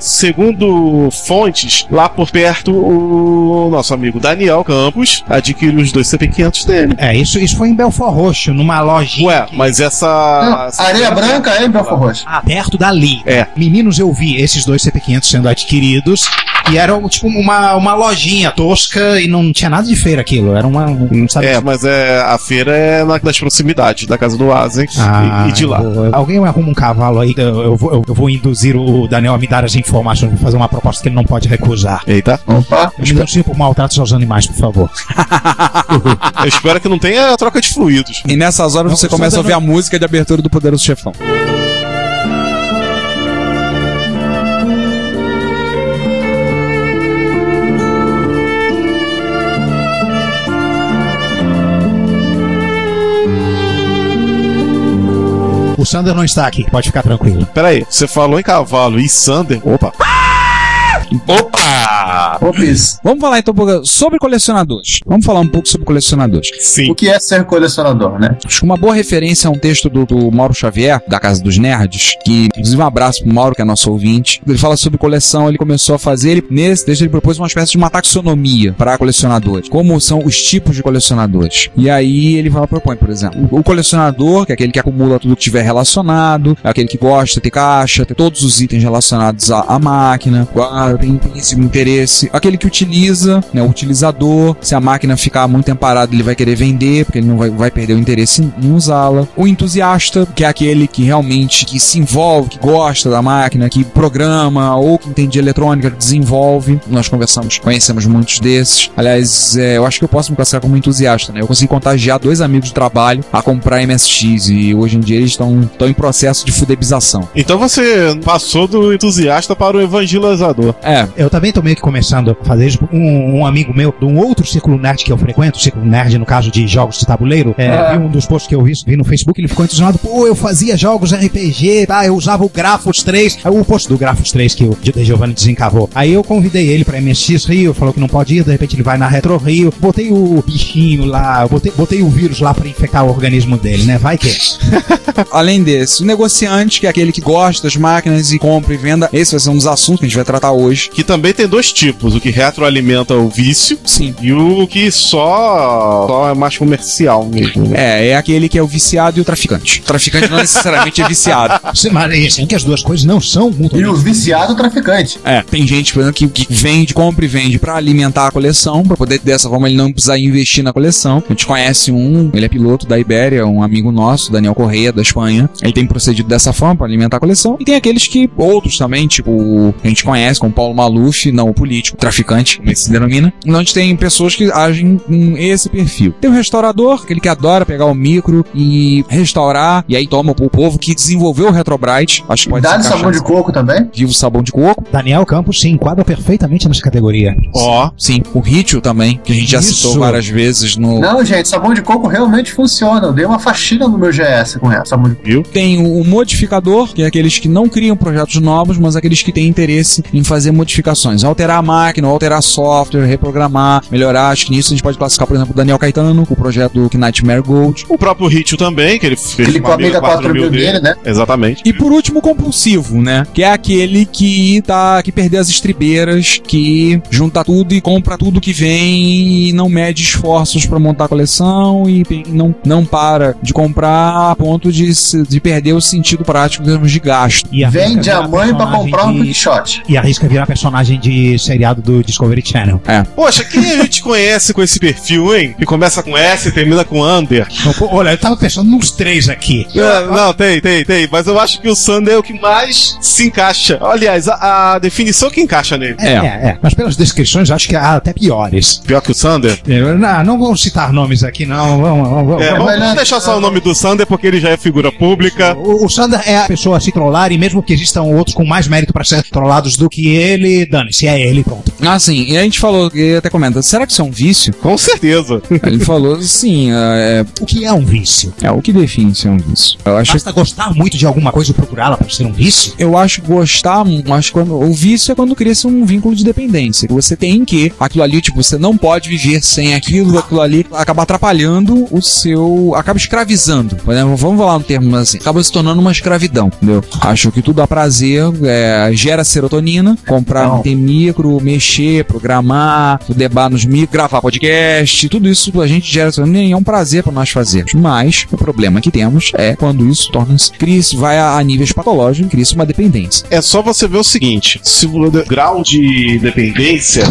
segundo fontes, lá por perto, o nosso amigo Daniel Campos adquiriu os dois CP500 dele. É, isso, isso foi em Belfort Roxo, numa lojinha. Ué, mas essa. Areia branca é em Belfort Roxo. Ah, perto dali. É. Meninos, eu vi esses dois CP500 sendo adquiridos. E era tipo uma, uma lojinha tosca e não tinha nada de feira aquilo. Era uma. Não sabe É, mas é, a feira é na, das proximidades da casa do Asen Ah, e, e de lá. vou- alguém arruma um cavalo aí, eu, eu vou, eu vou induzir o Daniel a me dar as informações, vou fazer uma proposta que ele não pode recusar. Eita, Opa. Eu me denuncio por maltratos aos animais, por favor. <laughs> <laughs> eu Espero que não tenha troca de fluidos. E nessas horas Não, você começa a ouvir a música de abertura do Poderoso Chefão. O Sander não está aqui, pode ficar tranquilo. Peraí, você falou em cavalo e Sander. Opa! Opa! Opis, Vamos falar então um pouco sobre colecionadores. Vamos falar um pouco sobre colecionadores. Sim. o que é ser colecionador, né? Acho que uma boa referência é um texto do, do Mauro Xavier, da Casa dos Nerds, que, inclusive, um abraço pro Mauro, que é nosso ouvinte. Ele fala sobre coleção, ele começou a fazer, ele, nesse texto ele propôs uma espécie de uma taxonomia para colecionadores. Como são os tipos de colecionadores. E aí ele fala, propõe, por exemplo, o colecionador, que é aquele que acumula tudo que tiver relacionado, é aquele que gosta de ter caixa, ter todos os itens relacionados à, à máquina, guarda, tem, tem esse interesse. Aquele que utiliza, né, o utilizador, se a máquina ficar muito tempo parada, ele vai querer vender, porque ele não vai, vai perder o interesse em, em usá-la. O entusiasta, que é aquele que realmente que se envolve, que gosta da máquina, que programa ou que entende de eletrônica, desenvolve. Nós conversamos, conhecemos muitos desses. Aliás, é, eu acho que eu posso me classificar como entusiasta, né? Eu consegui contagiar dois amigos de trabalho a comprar MSX e hoje em dia eles estão em processo de fudebização. Então você passou do entusiasta para o evangelizador. É, Eu também tô meio que começando a fazer isso. Um, um amigo meu, de um outro círculo nerd que eu frequento, círculo nerd no caso de jogos de tabuleiro, é, vi um dos posts que eu vi, vi no Facebook, ele ficou entusiasmado, pô, eu fazia jogos RPG, tá, eu usava o Grafos 3, aí o post do Grafos 3 que o De Giovanni desencavou. Aí eu convidei ele pra MSX Rio, falou que não pode ir, de repente ele vai na Retro Rio, botei o bichinho lá, botei, botei o vírus lá pra infectar o organismo dele, né, vai que. <laughs> Além desse, o negociante, que é aquele que gosta das máquinas e compra e venda, esse vai ser um dos assuntos que a gente vai tratar hoje. Que também tem dois tipos: o que retroalimenta o vício Sim. e o que só, só é mais comercial mesmo. né? É, é aquele que é o viciado e o traficante. O traficante não necessariamente é viciado. <laughs> Você- Mas é assim que as duas coisas não são muito E o viciado traficante. É, tem gente, por exemplo, que, que vende, compra e vende pra alimentar a coleção, pra poder dessa forma ele não precisar investir na coleção. A gente conhece um, ele é piloto da Ibéria, um amigo nosso, Daniel Correia, da Espanha. Ele tem procedido dessa forma pra alimentar a coleção. E tem aqueles que, outros também, tipo, o- a gente conhece, como Paulo Maluf, não o político, o traficante, como ele se denomina. Então a gente tem pessoas que agem com esse perfil. Tem o restaurador, aquele que adora pegar o micro e restaurar, e aí toma o povo que desenvolveu o Retrobrite. Acho que pode encaixar sabão de coco também? Vivo sabão de coco. Daniel Campos se enquadra perfeitamente nessa categoria. Ó, Sim, o Ritio também, que a gente já Isso. citou várias vezes no. Não, gente, sabão de coco realmente funciona. Eu dei uma faxina no meu GS com essa sabão de coco. viu? Tem o, o modificador, que é aqueles que não criam projetos novos, mas aqueles que têm interesse em fazer modificações. Alterar a máquina, alterar software, reprogramar, melhorar. Acho que nisso a gente pode classificar, por exemplo, o Daniel Caetano, com o projeto do Nightmare Gold. O próprio Ritio também, que ele fez com a Amiga 4000 dele, né? Exatamente. E por último, o compulsivo, né? Que é aquele que tá que perdeu as estribeiras, que junta tudo e compra tudo que vem e não mede esforços pra montar a coleção e não, não para de comprar a ponto de, se- de perder o sentido prático em termos de gasto. E Vende a mãe pra personagem comprar um de- quickshot. E arrisca virar personagem de seriado do Discovery Channel. Poxa, quem a gente conhece com esse perfil, hein? Que começa com S e termina com Under. Então, olha, eu tava pensando nos três aqui. É, não, tem, tem, tem. Mas eu acho que o Sander é o que mais se encaixa. Aliás, a, a definição que encaixa nele. É, é, é. Mas pelas descrições, acho que há até piores. Pior que o Sander? Eu- Não, não vamos citar nomes aqui, não. Vamos, vamos, vamos. É, vamos não- deixar só o nome do Sander porque ele já é figura pública. O, o Sander é a pessoa a se trollar, e mesmo que existam outros com mais mérito pra ser trollados do que ele, dane-se, é ele, pronto. Ah, sim. E a gente falou, e até comenta, será que isso é um vício? Com certeza. Ele falou, sim, é, O que é um vício? é o que define ser um vício. Eu acho Basta gostar muito de alguma coisa e procurá-la para ser um vício? Eu acho gostar, acho quando, o vício é quando cria-se um vínculo de dependência. Você tem que, aquilo ali, tipo, você não pode viver sem aquilo, aquilo ali acaba atrapalhando o seu. acaba escravizando. Por exemplo, vamos falar um termo assim, acaba se tornando uma escravidão, entendeu? Acho que tudo dá prazer, é, gera serotonina, comprar, Não. ter micro, mexer, programar, debar nos micro, gravar podcast, tudo isso a gente gera e é um prazer para nós fazermos. Mas o problema que temos é quando isso torna-se, cria-se, vai a, a níveis patológicos, cria-se uma dependência. É só você ver o seguinte: se o de- grau de dependência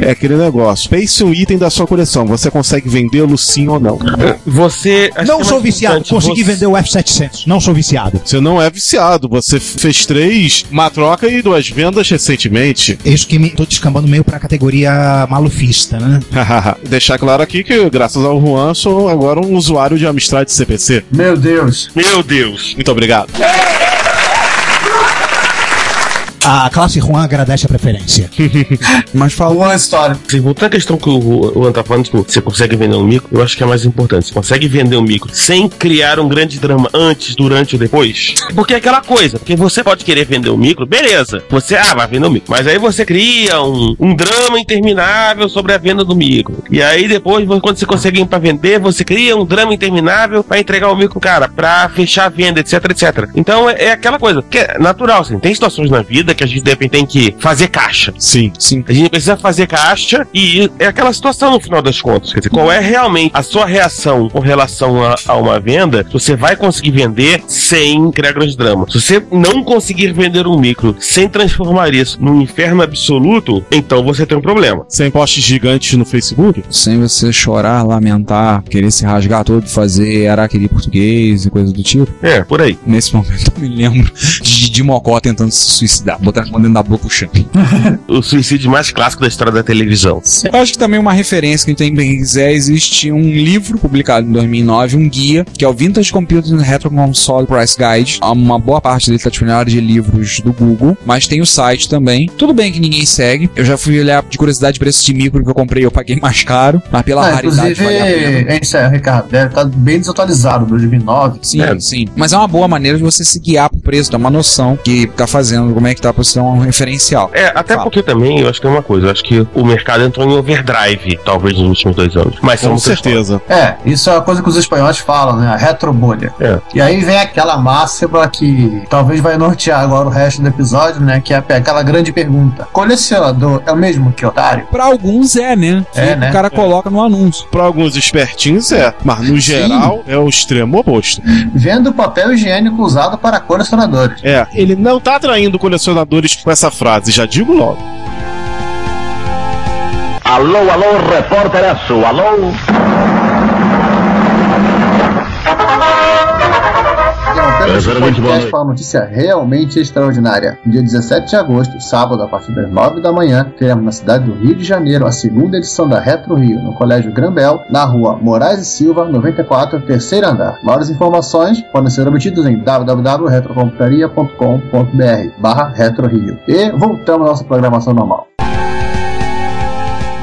é aquele negócio. Pense um item da sua coleção. Você consegue vendê-lo sim ou não? Você. acho não é sou viciado, consegui você- vender o F700, não sou viciado. Você não é viciado. Você fez três, uma troca e duas vendas recentemente. Isso que me tô descambando meio pra categoria malufista, né? <laughs> Deixar claro aqui que, graças ao Juan, sou agora um usuário de Amstrad CPC. Meu Deus. Meu Deus. Muito obrigado. A classe Juan agradece a preferência. <laughs> Mas fala. Uma história. Se voltar à questão que o Juan tá falando, tipo, você consegue vender um micro, eu acho que é mais importante. Você consegue vender um micro sem criar um grande drama antes, durante ou depois? Porque é aquela coisa, porque você pode querer vender um micro, beleza. Você, ah, vai vender um micro. Mas aí você cria um, um drama interminável sobre a venda do micro. E aí depois, quando você consegue ir pra vender, você cria um drama interminável pra entregar o micro, cara, pra fechar a venda, etc, etc. Então é, é aquela coisa, que é natural, assim, tem situações na vida que a gente de repente tem que fazer caixa. Sim. Sim. A gente precisa fazer caixa e é aquela situação no final das contas. Quer dizer, qual é realmente a sua reação com relação a, a uma venda? Você vai conseguir vender sem criar grande drama. Se você não conseguir vender um micro sem transformar isso num inferno absoluto, então você tem um problema. Sem posts gigantes no Facebook? Sem você chorar, lamentar, querer se rasgar todo, fazer araquiri português e coisa do tipo. É, por aí. Nesse momento eu me lembro de Didi Mocó tentando se suicidar, botar a mão dentro da boca o champ. <laughs> O suicídio mais clássico da história da televisão. Eu acho que também uma referência que tem bem quiser, existe um livro publicado em 2009, um guia, que é o Vintage Computing Retro Console Price Guide. Uma boa parte dele está disponível na área de livros do Google, mas tem o site também. Tudo bem que ninguém segue. Eu já fui olhar de curiosidade preço de micro que eu comprei, eu paguei mais caro, mas pela Ah, raridade inclusive, vale a pena. é isso aí, Ricardo. Deve estar bem desatualizado, 2009. Sim, É. sim. Mas é uma boa maneira de você se guiar pro preço, dar uma noção que tá fazendo, como é que tá pra você ter um referencial. É, até Fala. porque também eu acho que é uma coisa. Eu acho que o mercado entrou em overdrive, talvez nos últimos dois anos. Mas Com certeza. É, isso é uma coisa que os espanhóis falam, né? A retrobolha. É. E aí vem aquela máxima que talvez vai nortear agora o resto do episódio, né? Que é aquela grande pergunta: colecionador é o mesmo que otário? Pra alguns é, né? É, Que né? O cara coloca no anúncio. Para alguns espertinhos é, mas no geral é o extremo oposto. Vendo papel higiênico usado para colecionadores. É, ele não tá atraindo colecionadores com essa frase, já digo logo. Alô, alô, repórter Aço, alô? Interrompemos esse Exatamente, boa podcast para uma notícia realmente extraordinária. No dia 17 de agosto, sábado, a partir das 9 da manhã, teremos na cidade do Rio de Janeiro a segunda edição da Retro Rio, no Colégio Grambel, na rua Moraes e Silva, 94, terceiro andar. Maiores informações podem ser obtidas em www.retrocomputaria.com.br barra Retro Rio. E voltamos à nossa programação normal.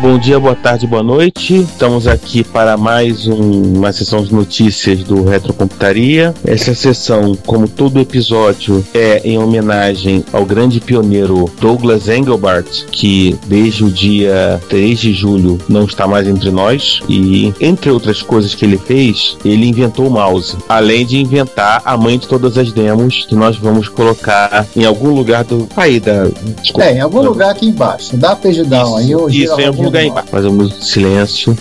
Bom dia, boa tarde, boa noite. Estamos aqui para mais um- uma sessão de notícias do Retrocomputaria. Essa sessão, como todo episódio, é em homenagem ao grande pioneiro Douglas Engelbart, que desde o dia 3 de julho não está mais entre nós. E, entre outras coisas que ele fez, ele inventou o mouse. Além de inventar a mãe de todas as demos, que nós vamos colocar em algum lugar do. Aí, da. Desculpa. É, em algum lugar aqui embaixo. Dá down aí gira Isso, em algum lugar embaixo. Faz um minuto de silêncio.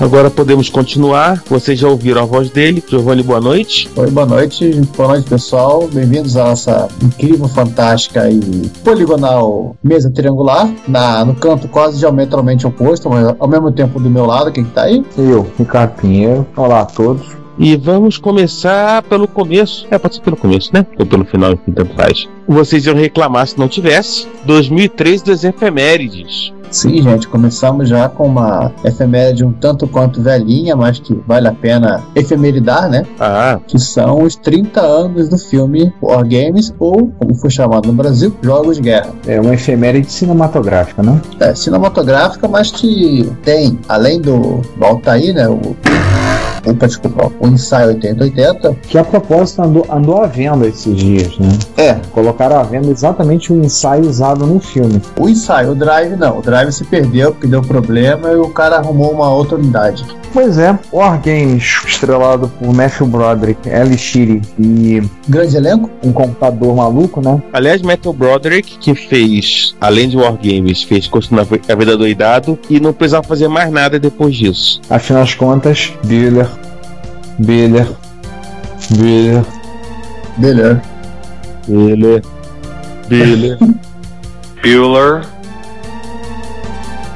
Agora podemos continuar. Vocês já ouviram a voz dele. Giovanni, boa noite. Oi, boa noite, boa noite pessoal. Bem-vindos à nossa incrível, fantástica e poligonal mesa triangular. Na, no canto quase diametralmente oposto, mas ao mesmo tempo do meu lado, quem que tá aí? Eu, Ricardo Pinheiro. Olá a todos. E vamos começar pelo começo. É, pode ser pelo começo, né? Ou pelo final, enfim, tanto faz. Vocês iam reclamar se não tivesse. 2003 das efemérides. Sim, gente, começamos já com uma efeméride um tanto quanto velhinha, mas que vale a pena efemeridar, né? Ah, Que são os 30 anos do filme War Games, ou, como foi chamado no Brasil, Jogos de Guerra. É uma efeméride cinematográfica, né? é, cinematográfica, mas que tem, além do, do Altair, né, o, opa, desculpa, o ensaio 8080, Que a propósito andou, andou à venda esses dias, né? é, Colocaram à venda exatamente o ensaio usado no filme. o ensaio, o Drive não, o Drive se perdeu porque deu problema e o cara arrumou uma outra unidade. Pois é, Wargames, estrelado por Matthew Broderick, Ellie Sheedy e Grande elenco? um computador maluco, né? aliás, Metal Broderick, que fez, além de Wargames, fez Curso na a Vida Doidado e não precisava fazer mais nada depois disso. Afinal das contas, Biller, Bieler. Bieler. Bieler. Bieler. Bieler. Bueller.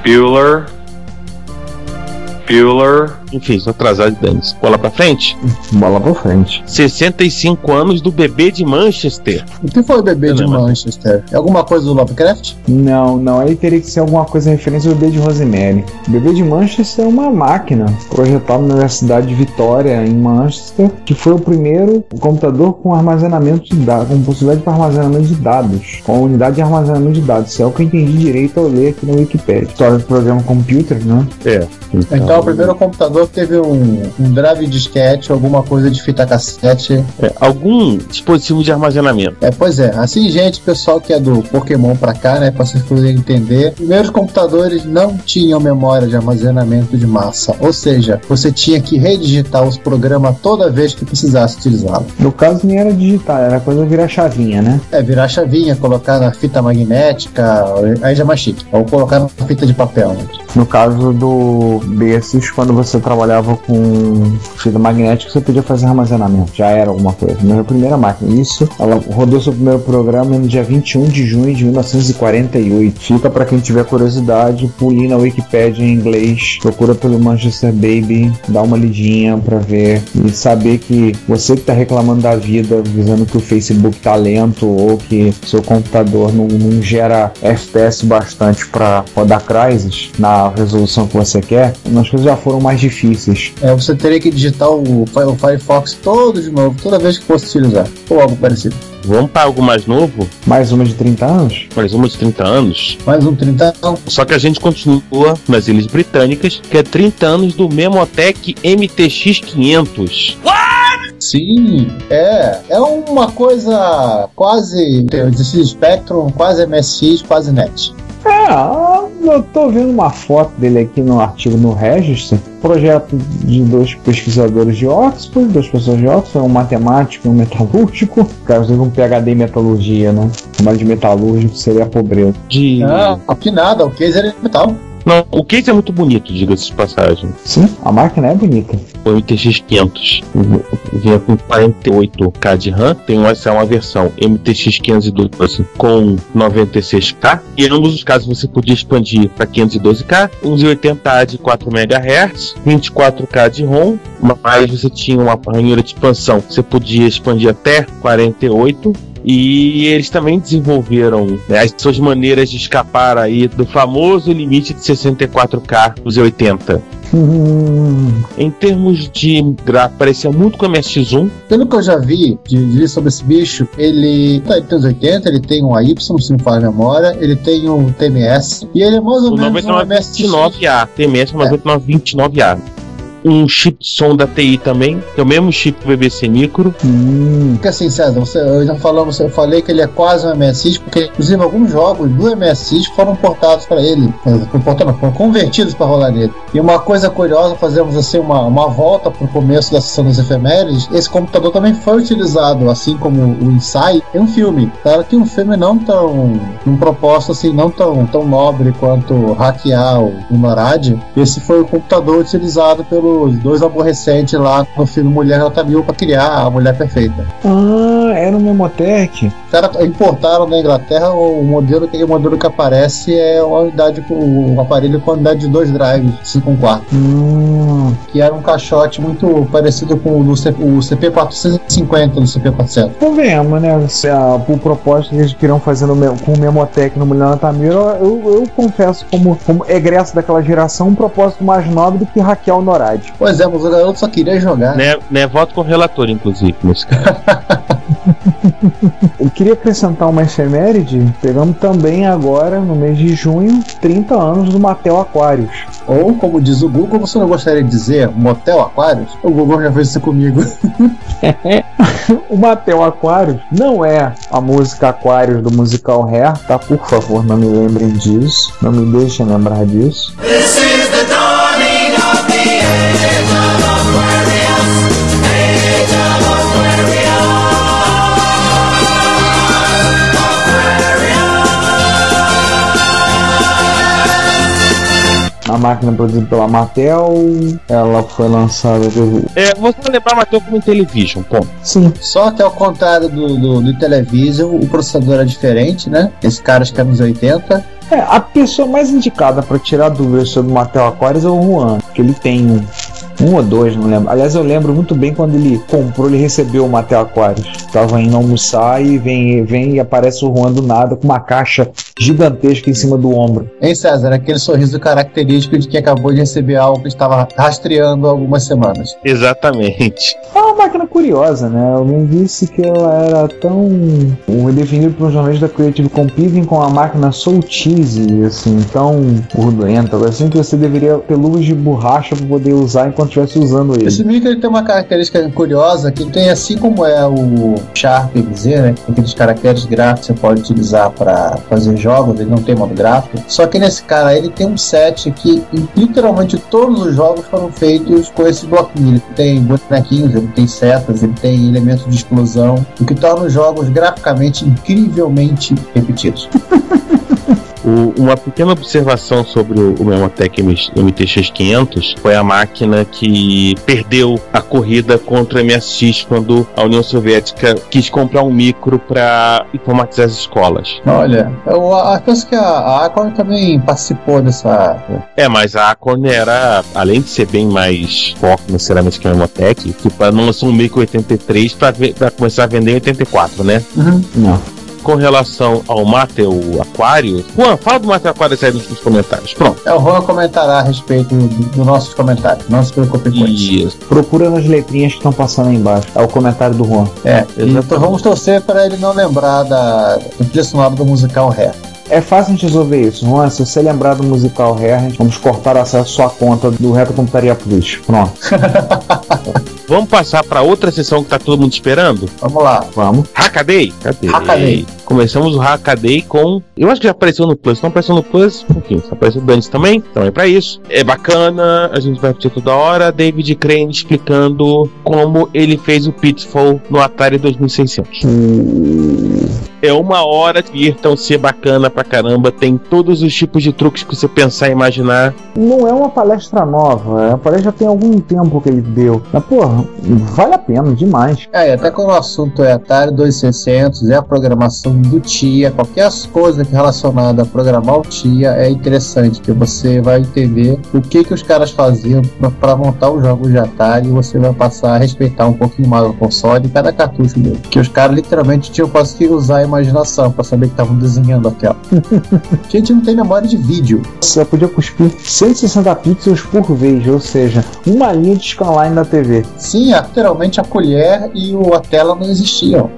Bueller. Bueller. Enfim, sou atrasado de danos. Bola pra frente. Bola pra frente. 65 anos do bebê de Manchester. O que foi o bebê de Não, Manchester? É alguma coisa do Lovecraft? Não, não, aí teria que ser alguma coisa em referência ao bebê de Rosemary. O bebê de Manchester é uma máquina projetada na Universidade de Vitória, em Manchester, que foi o primeiro computador com armazenamento de dados, com possibilidade para armazenamento de dados, com unidade de armazenamento de dados. Isso é o que eu entendi direito ao ler aqui no Wikipedia. História do programa computer, né? É. Então, o primeiro computador teve um, um drive disquete, alguma coisa de fita cassete. É, algum dispositivo de armazenamento. É, pois é. Assim, gente, pessoal que é do Pokémon pra cá, né, pra vocês poderem entender, primeiros computadores não tinham memória de armazenamento de massa. Ou seja, você tinha que redigitar os programas toda vez que precisasse utilizá-lo. No caso, nem era digital, era coisa virar chavinha, né? É, virar chavinha, colocar na fita magnética, aí já é mais chique. Ou colocar na fita de papel, né? No caso do desses, quando você trabalhava com fita magnética, você podia fazer armazenamento. Já era alguma coisa. Mas a primeira máquina. Isso, ela rodou seu primeiro programa no dia 21 de junho de 1948. Fica para quem tiver curiosidade, pule na Wikipedia em inglês, procura pelo Manchester Baby, dá uma lidinha para ver e saber que você que tá reclamando da vida, dizendo que o Facebook tá lento ou que seu computador não, não gera FPS bastante para rodar Crysis na resolução que você quer, as coisas já foram mais difíceis. É, você teria que digitar o, o Firefox todo de novo, toda vez que fosse utilizar. Ou algo parecido. Vamos para algo mais novo? Mais uma de 30 anos? Mais uma de 30 anos. Mais um 30 não. Só que a gente continua nas Ilhas Britânicas, que é 30 anos do Memotech MTX 500. Sim, é. É uma coisa quase. Esse Spectrum, quase MSX, quase NET. É, eu tô vendo uma foto dele aqui no artigo no Register. Projeto de dois pesquisadores de Oxford, duas pessoas de Oxford, um matemático e um metalúrgico. O cara teve um PhD em metalurgia, né? Mas de metalúrgico seria pobreza. De. Ah, que nada, o case era de metal. Não, o case é muito bonito, diga-se de passagem. Sim, a máquina é bonita. O MTX 500 vinha com 48K de RAM, tem essa é uma versão MTX 512 com 96K, e em ambos os casos você podia expandir para 512K, 180 de 4 MHz, 24K de ROM, mas você tinha uma ranhura de expansão, você podia expandir até 48 e eles também desenvolveram né, as suas maneiras de escapar aí do famoso limite de 64K dos 80. Hum, Em termos de gráfico, parecia muito com o MSX1. Pelo que eu já vi de, de sobre esse bicho, ele, tá, ele tem os 80, ele tem um AY, se não a memória, ele tem um TMS, e ele é mais ou O menos um MSX. 9929A, TMS É. 9929A. Um chip som da TI também, que é o mesmo chip do BBC Micro. hum. Porque assim, César, você, eu já falamos, eu falei que ele é quase um MSX, porque inclusive alguns jogos do MSX foram portados para ele, foram, portados, não, foram convertidos para rolar nele. E uma coisa curiosa, fazemos assim uma, uma volta para o começo da sessão das efemérides, esse computador também foi utilizado, assim como o Insight, em um filme. Claro que um filme não tão, um propósito assim, não tão, tão nobre quanto hackear o, NORAD. Esse foi o computador utilizado pelos dois aborrecentes lá no filme Mulher Nota Mil para criar a Mulher Perfeita. Ah, era um Memotech. Os caras importaram da Inglaterra o modelo que o modelo que aparece é uma unidade com o aparelho com a unidade de dois drives, 5 um quarto, Hum, que era um caixote muito parecido com o, C- o CP450 do CP400. Convenhamos, né? Se a, o propósito que eles queriam fazer no, com o Memotech no Milhão Tamir, eu, eu confesso, como, como egresso daquela geração, um propósito mais nobre do que o NORAD. Pois é, mas o garoto só queria jogar. Né, né, voto com o relator, inclusive, nesse caso. <laughs> <laughs> Eu queria acrescentar uma efeméride. Pegamos também agora, no mês de junho, 30 anos do Matel Aquários. Ou, como diz o Google, você não gostaria de dizer Motel Aquários? O Google já fez isso comigo. <laughs> O Matel Aquários não é a música Aquários do musical Hair, tá? Por favor, não me lembrem disso. Não me deixem lembrar disso. This is the dawning of the age A máquina produzida pela Mattel, ela foi lançada. De... É, você vai lembrar Matheus como Intellivision, ponto. Sim, Só que ao contrário do, do, do Television, o processador é diferente, né? Esse cara acho que é nos 80. É, a pessoa mais indicada pra tirar dúvidas sobre o Mattel Aquarius é o Juan, que ele tem um. Um ou dois, não lembro. Aliás, eu lembro muito bem quando ele comprou, ele recebeu o Mattel Aquarius. Tava indo almoçar e vem, vem e aparece o Juan do nada com uma caixa gigantesca em cima do ombro. Hein, César? Aquele sorriso característico de quem acabou de receber algo que estava rastreando há algumas semanas. Exatamente. É uma máquina curiosa, né? Alguém disse que ela era tão um, definido por um jornalista da Creative Computing com uma máquina soul cheesy, assim, tão gordurenta, assim que você deveria ter luvas de borracha para poder usar enquanto estivesse usando ele. Esse micro ele tem uma característica curiosa que tem assim como é o Sharp MZ, né? Aqueles caracteres gráficos que você pode utilizar para fazer jogos, ele não tem modo gráfico. Só que nesse cara ele tem um set que literalmente todos os jogos foram feitos com esse bloquinho. Ele tem bonequinhos, ele tem setas, ele tem elementos de explosão, o que torna os jogos graficamente incrivelmente repetidos. <laughs> O- uma pequena observação sobre o, o Memotech MTX500 foi a máquina que perdeu a corrida contra o MSX quando a União Soviética quis comprar um micro para informatizar as escolas. Olha, eu a- penso que a, a Acorn também participou dessa. É, mas a Acorn era, além de ser bem mais foco necessariamente que a Memotech, que para não lançou um micro 83 para começar a vender em 84, né? Não. Com relação ao Mattel Aquarius, Juan, fala do Mattel Aquarius aí nos nos comentários. Pronto. É, o Juan comentará a respeito dos do nossos comentários. Não se preocupe com isso. Isso. Procura nas letrinhas que estão passando aí embaixo. É o comentário do Juan. É, Exatamente. então vamos torcer para ele não lembrar da, do trilha sonora do musical Hair. É fácil a gente resolver isso, Juan. Se você lembrar do musical Hair, a gente- vamos cortar o acesso à sua conta do Reto Computaria Plus. Pronto, <laughs> Vamos passar para outra sessão que tá todo mundo esperando? Vamos lá. vamos. Hackaday? Cadê? Hackaday. Começamos o Hackaday com. Eu acho que já apareceu no Plus. Não apareceu no Plus, um pouquinho. Apareceu no Dantes também. Então é pra isso. É bacana, a gente vai repetir toda hora. David Crane explicando como ele fez o Pitfall no Atari 2600. É uma hora, divirtam-se, é bacana pra caramba. Tem todos os tipos de truques que você pensar e imaginar. Não é uma palestra nova, a palestra já tem algum tempo que ele deu. Mas, porra, vale a pena demais. É, até quando o assunto é Atari 2600, é a programação do TIA, qualquer coisa é relacionada a programar o TIA é interessante, que você vai entender o que, que os caras faziam para montar os jogos de Atari e você vai passar a respeitar um pouquinho mais o console e cada cartucho dele. Que os caras literalmente tinham quase que usar a imaginação para saber que estavam desenhando a tela. a <laughs> gente não tem memória de vídeo. Você podia cuspir 160 pixels por vez, ou seja, uma linha de scanline da TV. Sim, é literalmente a colher e o- a tela não existiam.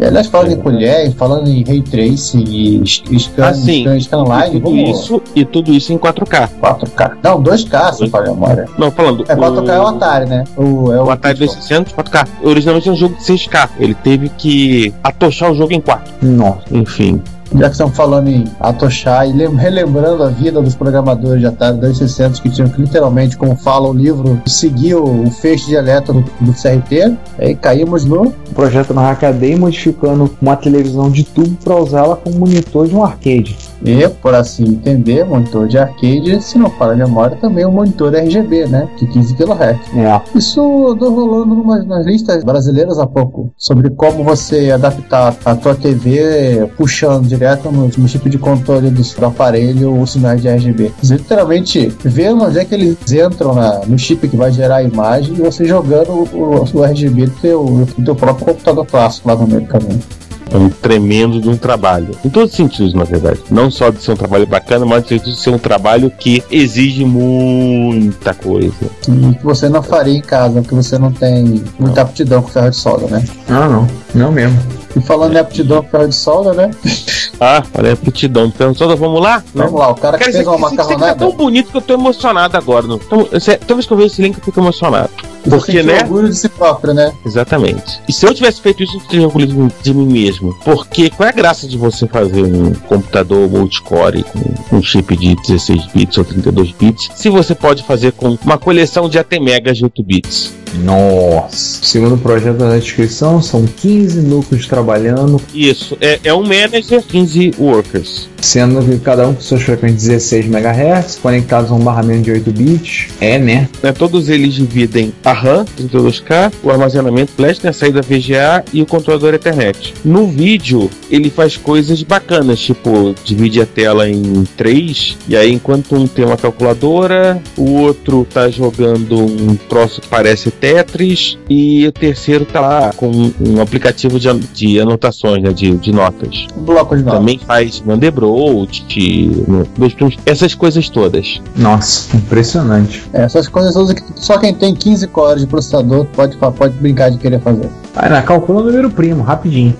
E, aliás, falando em colher, e falando em ray tracing e scan, Assim, scan, scanline, e tudo vamos isso e tudo isso em 4K. 4K. Não, 2K, se falha a memória. Não, falando. É 4K é o Atari, né? O, é o, O Atari 2600, 4K. Originalmente era um jogo de 6K. Ele teve que atochar o jogo em 4. Nossa. Enfim. Já que estamos falando em atochar e lem- relembrando a vida dos programadores de Atari 2600 que tinham que literalmente, como fala o livro, seguir o, o feixe de elétron do, CRT, aí caímos no projeto na Hackaday modificando uma televisão de tubo para usá-la como monitor de um arcade. E, por assim entender, monitor de arcade, se não para a memória, também um monitor RGB, né? De 15 kHz. É. Isso andou rolando nas listas brasileiras há pouco, sobre como você adaptar a tua TV puxando direto no, no chip de controle do, do aparelho os sinais de RGB. Você literalmente vendo onde é que eles entram na- no chip que vai gerar a imagem e você jogando o, o- o RGB do teu, do teu próprio computador clássico lá no meio do caminho. É um tremendo de um trabalho. Em todos os sentidos, na verdade. Não só de ser um trabalho bacana, mas de ser um trabalho que exige muita coisa. E que você não faria em casa, porque você não tem muita aptidão com ferro de solda, né? Ah, não. Não mesmo. E falando em aptidão ferro de solda, né? <laughs> Ah, a aptidão. Então, só vamos lá? Vamos lá, o cara que Cara, fez isso uma isso aqui tá macarronada. tão bonito que eu tô emocionado agora. Não? Então, esse- toda vez que eu vejo esse link, eu fico emocionado. Porque, né? orgulho de si próprio, né? Exatamente. E se eu tivesse feito isso, eu teria orgulho de mim- de mim mesmo. Porque qual é a graça de você fazer um computador multicore com um chip de 16 bits ou 32 bits, se você pode fazer com uma coleção de até megas de 8 bits? Nossa. Segundo o projeto na descrição, são 15 núcleos trabalhando. Isso, é, é um manager, 15 workers. Sendo que cada um com suas frequências 16 MHz, conectados a um barramento de 8 bits. É, né? Né, todos eles dividem a RAM 32K, o armazenamento flash, né, a saída VGA e o controlador Ethernet. No vídeo, ele faz coisas bacanas, tipo, divide a tela em três, e aí enquanto um tem uma calculadora, o outro tá jogando um troço que parece Tetris, e o terceiro tá lá com um aplicativo de, an- de anotações, né, de, de notas. Um bloco de notas. Também faz Mandelbrot, de- dois primos, essas coisas todas. Nossa, impressionante. É, essas coisas todas que só quem tem 15 cores de processador pode, pode brincar de querer fazer. Ah, não, calcula o número primo, rapidinho.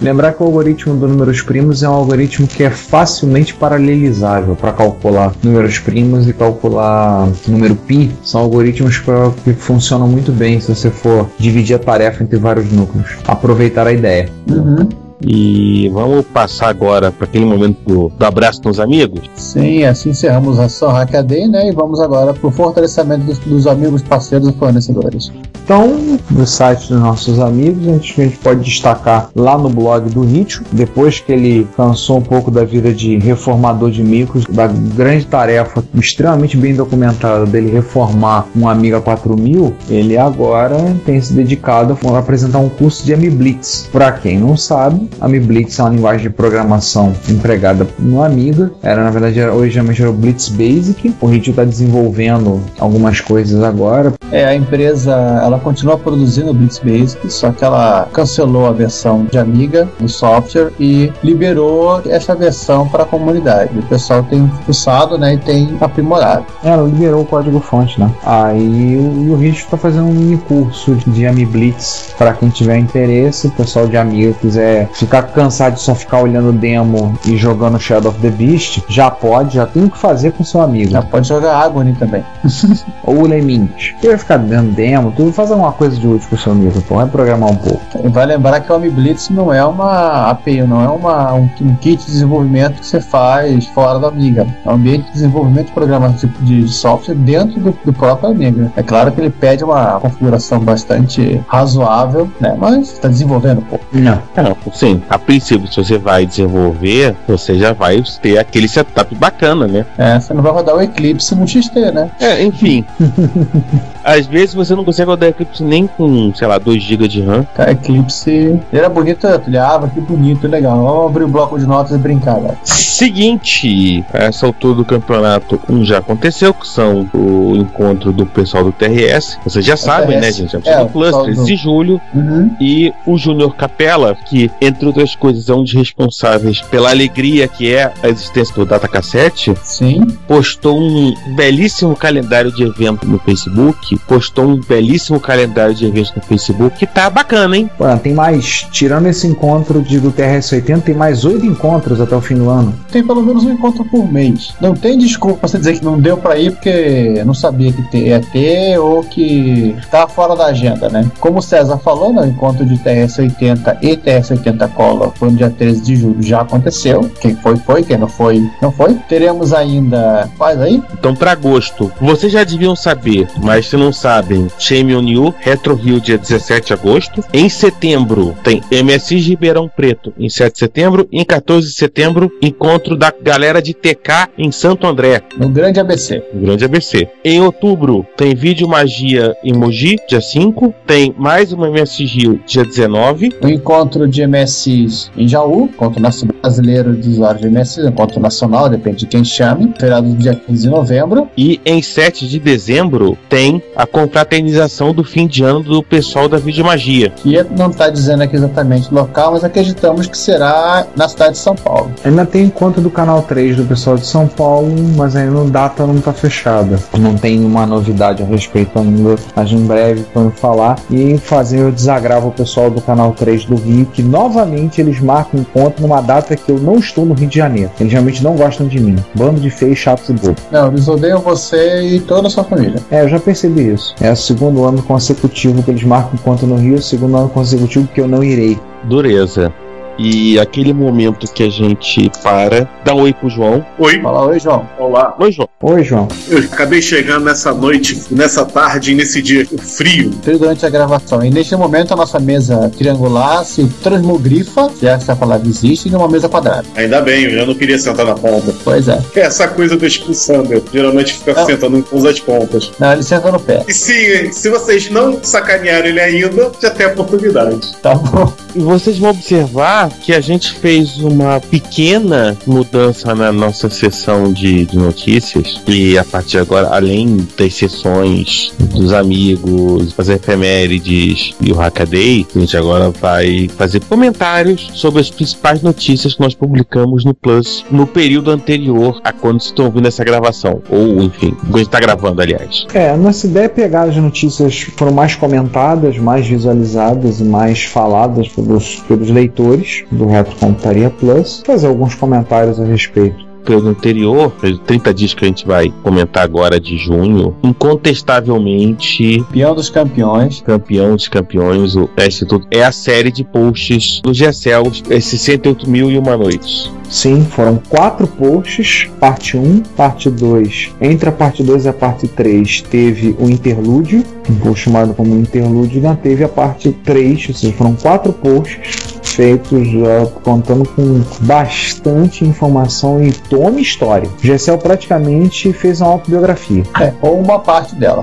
Lembrar que o algoritmo do números primos é um algoritmo que é facilmente paralelizável para calcular números primos e calcular número pi. São algoritmos pra- que funcionam muito bem se você for dividir a tarefa entre vários núcleos. Aproveitar a ideia. Uhum. E vamos passar agora para aquele momento do, do abraço com os amigos. Sim, assim encerramos a sessão Hackaday, né? E vamos agora pro fortalecimento dos, dos amigos, parceiros e fornecedores. Então, do site dos nossos amigos, a gente, pode destacar lá no blog do Ritmo, depois que ele cansou um pouco da vida de reformador de micros, da grande tarefa extremamente bem documentada dele reformar um Amiga 4000, ele agora tem se dedicado a apresentar um curso de AmiBlitz. Para quem não sabe, AmiBlitz é uma linguagem de programação empregada no Amiga, era na verdade originalmente era o Blitz Basic, o Ritmo está desenvolvendo algumas coisas agora, É, a empresa, ela continua produzindo Blitz Basic, só que ela cancelou a versão de Amiga do software e liberou essa versão para a comunidade. O pessoal tem fuçado, né, e tem aprimorado. Ela liberou o código-fonte, né? Aí o, o Rich tá fazendo um mini curso de AmiBlitz para quem tiver interesse, o pessoal de Amiga quiser ficar cansado de só ficar olhando demo e jogando Shadow of the Beast, já pode, já tem o que fazer com seu amigo. Já pode jogar Agony também. <laughs> Ou o Lemint. Quer ficar dando demo, tudo, faz alguma coisa de útil com seu amigo, pô, vai programar um pouco. E vai lembrar que o AmiBlitz não é uma API, não é uma, um, um kit de desenvolvimento que você faz fora da Amiga. É um ambiente de desenvolvimento de programação de, de software dentro do, do próprio Amiga. É claro que ele pede uma configuração bastante razoável, né? Mas está desenvolvendo pouco. Não. Não, sim, a princípio, se você vai desenvolver, você já vai ter aquele setup bacana, né? É, você não vai rodar o Eclipse no XT, né? É, enfim. <laughs> Às vezes você não consegue rodar Eclipse nem com, sei lá, 2 GB de RAM. Cara, Eclipse. Ele era bonito, ele ah, que bonito, legal. Vamos abrir o bloco de notas e brincar, velho. Seguinte, essa altura do campeonato, um já aconteceu, que são o encontro do pessoal do TRS. Vocês já sabem, né, gente? É, É, o o Cluster, pessoal 13 do- de julho. Uhum. E o Júnior Capella, que, entre outras coisas, é um dos responsáveis pela alegria que é a existência do Datacassete, Sim. postou um belíssimo calendário de evento no Facebook. Postou um belíssimo calendário de eventos no Facebook que tá bacana, hein? Pô, tem mais, tirando esse encontro de, do TRS-80, tem mais oito encontros até o fim do ano. Tem pelo menos um encontro por mês. Não tem desculpa pra você dizer que não deu pra ir porque não sabia que ia ter ou que tá fora da agenda, né? Como o César falou, né, o encontro de TRS-80 e TRS-80 Color foi no dia 13 de julho, já aconteceu. Quem foi, foi. Quem não foi, não foi. Teremos ainda. Quais aí? Então, pra agosto, vocês já deviam saber, mas se não sabem, Shame on Retro Rio, dia 17 de agosto. Em setembro, tem MSX Ribeirão Preto, em 7 de setembro. Em 14 de setembro, encontro da galera de TK em Santo André, No Grande ABC. no Grande ABC. Em outubro, tem Vídeo Magia em Mogi, dia 5. Tem mais uma MSX Rio, dia 19. O encontro de MSIs em Jaú, encontro nacional brasileiro de usuários de MSIs, encontro nacional, depende de quem chame, feriado do dia 15 de novembro. E em 7 de dezembro, tem a confraternização do fim de ano do pessoal da Vídeo Magia. que não está dizendo aqui exatamente o local, mas acreditamos que será na cidade de São Paulo. Ainda tem encontro do canal 3 do pessoal de São Paulo, mas ainda a data não tá fechada. Não tem uma novidade a respeito ainda, mas em breve vamos falar. E fazer o desagravo ao pessoal do canal 3 do Rio, que novamente eles marcam encontro numa data que eu não estou no Rio de Janeiro. Eles realmente não gostam de mim. Bando de feios, chatos e bobos. Não, eles odeiam você e toda a sua família. É, eu já percebi isso. É o segundo ano consecutivo que eles marcam encontro no Rio, segundo ano consecutivo que eu não irei. Dureza. E aquele momento que a gente para, dá um oi pro João. Oi. Fala, oi, João. Olá. Oi, João. Oi, João. Eu acabei chegando nessa noite, nessa tarde, nesse dia frio. Frio durante a gravação. E neste momento a nossa mesa triangular se transmogrifa, se essa palavra existe, em uma mesa quadrada. Ainda bem, eu não queria sentar na ponta. Pois é. É essa coisa do expulsando. Eu geralmente fica Ah. sentando com as pontas. Não, ele senta no pé. E se, se vocês não sacanearam ele ainda, já tem a oportunidade. Tá bom. E vocês vão observar que a gente fez uma pequena mudança na nossa sessão de, de notícias. E a partir de agora, além das sessões dos amigos, as efemérides e o Hackaday, a gente agora vai fazer comentários sobre as principais notícias que nós publicamos no Plus no período anterior a quando estão ouvindo essa gravação. Ou, enfim, quando a está gravando, aliás. É, nossa ideia é pegar as notícias que foram mais comentadas, mais visualizadas e mais faladas pelos, pelos leitores do Retrocomputaria Plus, fazer alguns comentários a respeito. período anterior, os 30 dias que a gente vai comentar agora de junho, incontestavelmente Campeão dos campeões. campeão dos campeões, o Instituto, é a série de posts do GSL, é 68 mil e uma noites. Sim, foram quatro posts, parte 1, parte 2. Entre a parte 2 e a parte 3 teve o interlúdio, um post chamado como interlúdio, e ainda teve a parte 3, ou seja, foram quatro posts feitos já contando com bastante informação e tome história. GSL praticamente fez uma autobiografia. É, ou uma parte dela.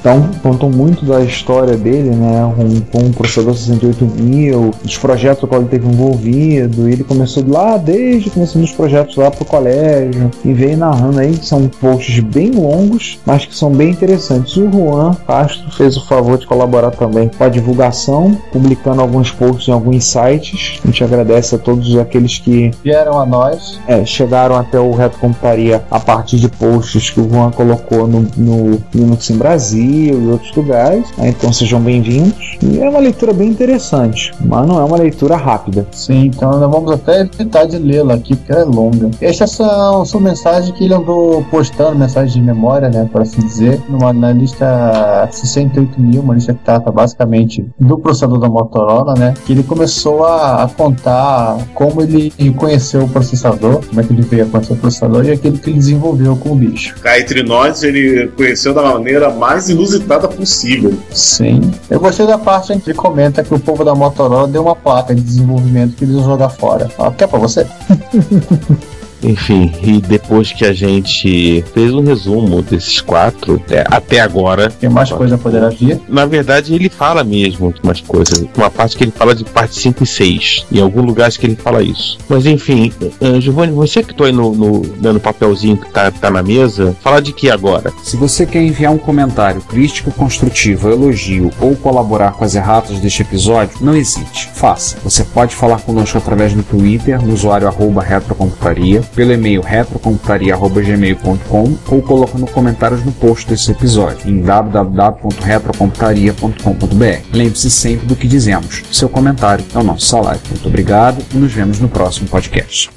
Então, contam muito da história dele, né? Com, com o processador 68000, dos projetos no qual ele teve envolvido. Ele começou lá desde o começo dos projetos lá pro colégio e veio narrando aí, que são posts bem longos, mas que são bem interessantes. O Juan Castro fez o favor de colaborar também com a divulgação, publicando alguns posts em alguns sites. A gente agradece a todos aqueles que Vieram a nós. é, chegaram até o Reto Computaria a partir de posts que o Juan colocou no, no Linux em Brasil e outros lugares. né? Então sejam bem-vindos. E é uma leitura bem interessante, mas não é uma leitura rápida. Sim, então nós vamos até evitar de lê-la aqui, porque ela é longa. Estas são, são mensagens que ele andou postando, mensagens de memória, né, por assim dizer, numa, na lista 68 mil, uma lista que trata basicamente do processador da Motorola, né, que ele começou a, a contar como ele conheceu o processador, como é que ele veio a conhecer o processador e aquilo que ele desenvolveu com o bicho. Cá entre nós, ele conheceu da maneira mais inusitada possível. Sim. Eu gostei da parte em que ele comenta que o povo da Motorola deu uma placa de desenvolvimento que eles iam jogar fora. Ah, quer pra você? <laughs> Enfim, e depois que a gente fez um resumo desses quatro, é, até agora, Tem mais coisa poderá vir. na verdade ele fala mesmo umas coisas. Uma parte que ele fala de parte 5 e 6. Em algum lugar acho que ele fala isso. Mas enfim, uh, Giovanni, você que tô aí no, no, no papelzinho que tá, tá na mesa, fala de que agora? Se você quer enviar um comentário crítico, construtivo, elogio ou colaborar com as erratas deste episódio, não hesite, faça. Você pode falar conosco através do Twitter, no usuário arroba retrocomputaria, pelo e-mail retrocomputaria.gmail.com ou colocando comentários no post desse episódio em www.retrocomputaria.com.br. Lembre-se sempre do que dizemos. Seu comentário é o nosso salário. Muito obrigado e nos vemos no próximo podcast.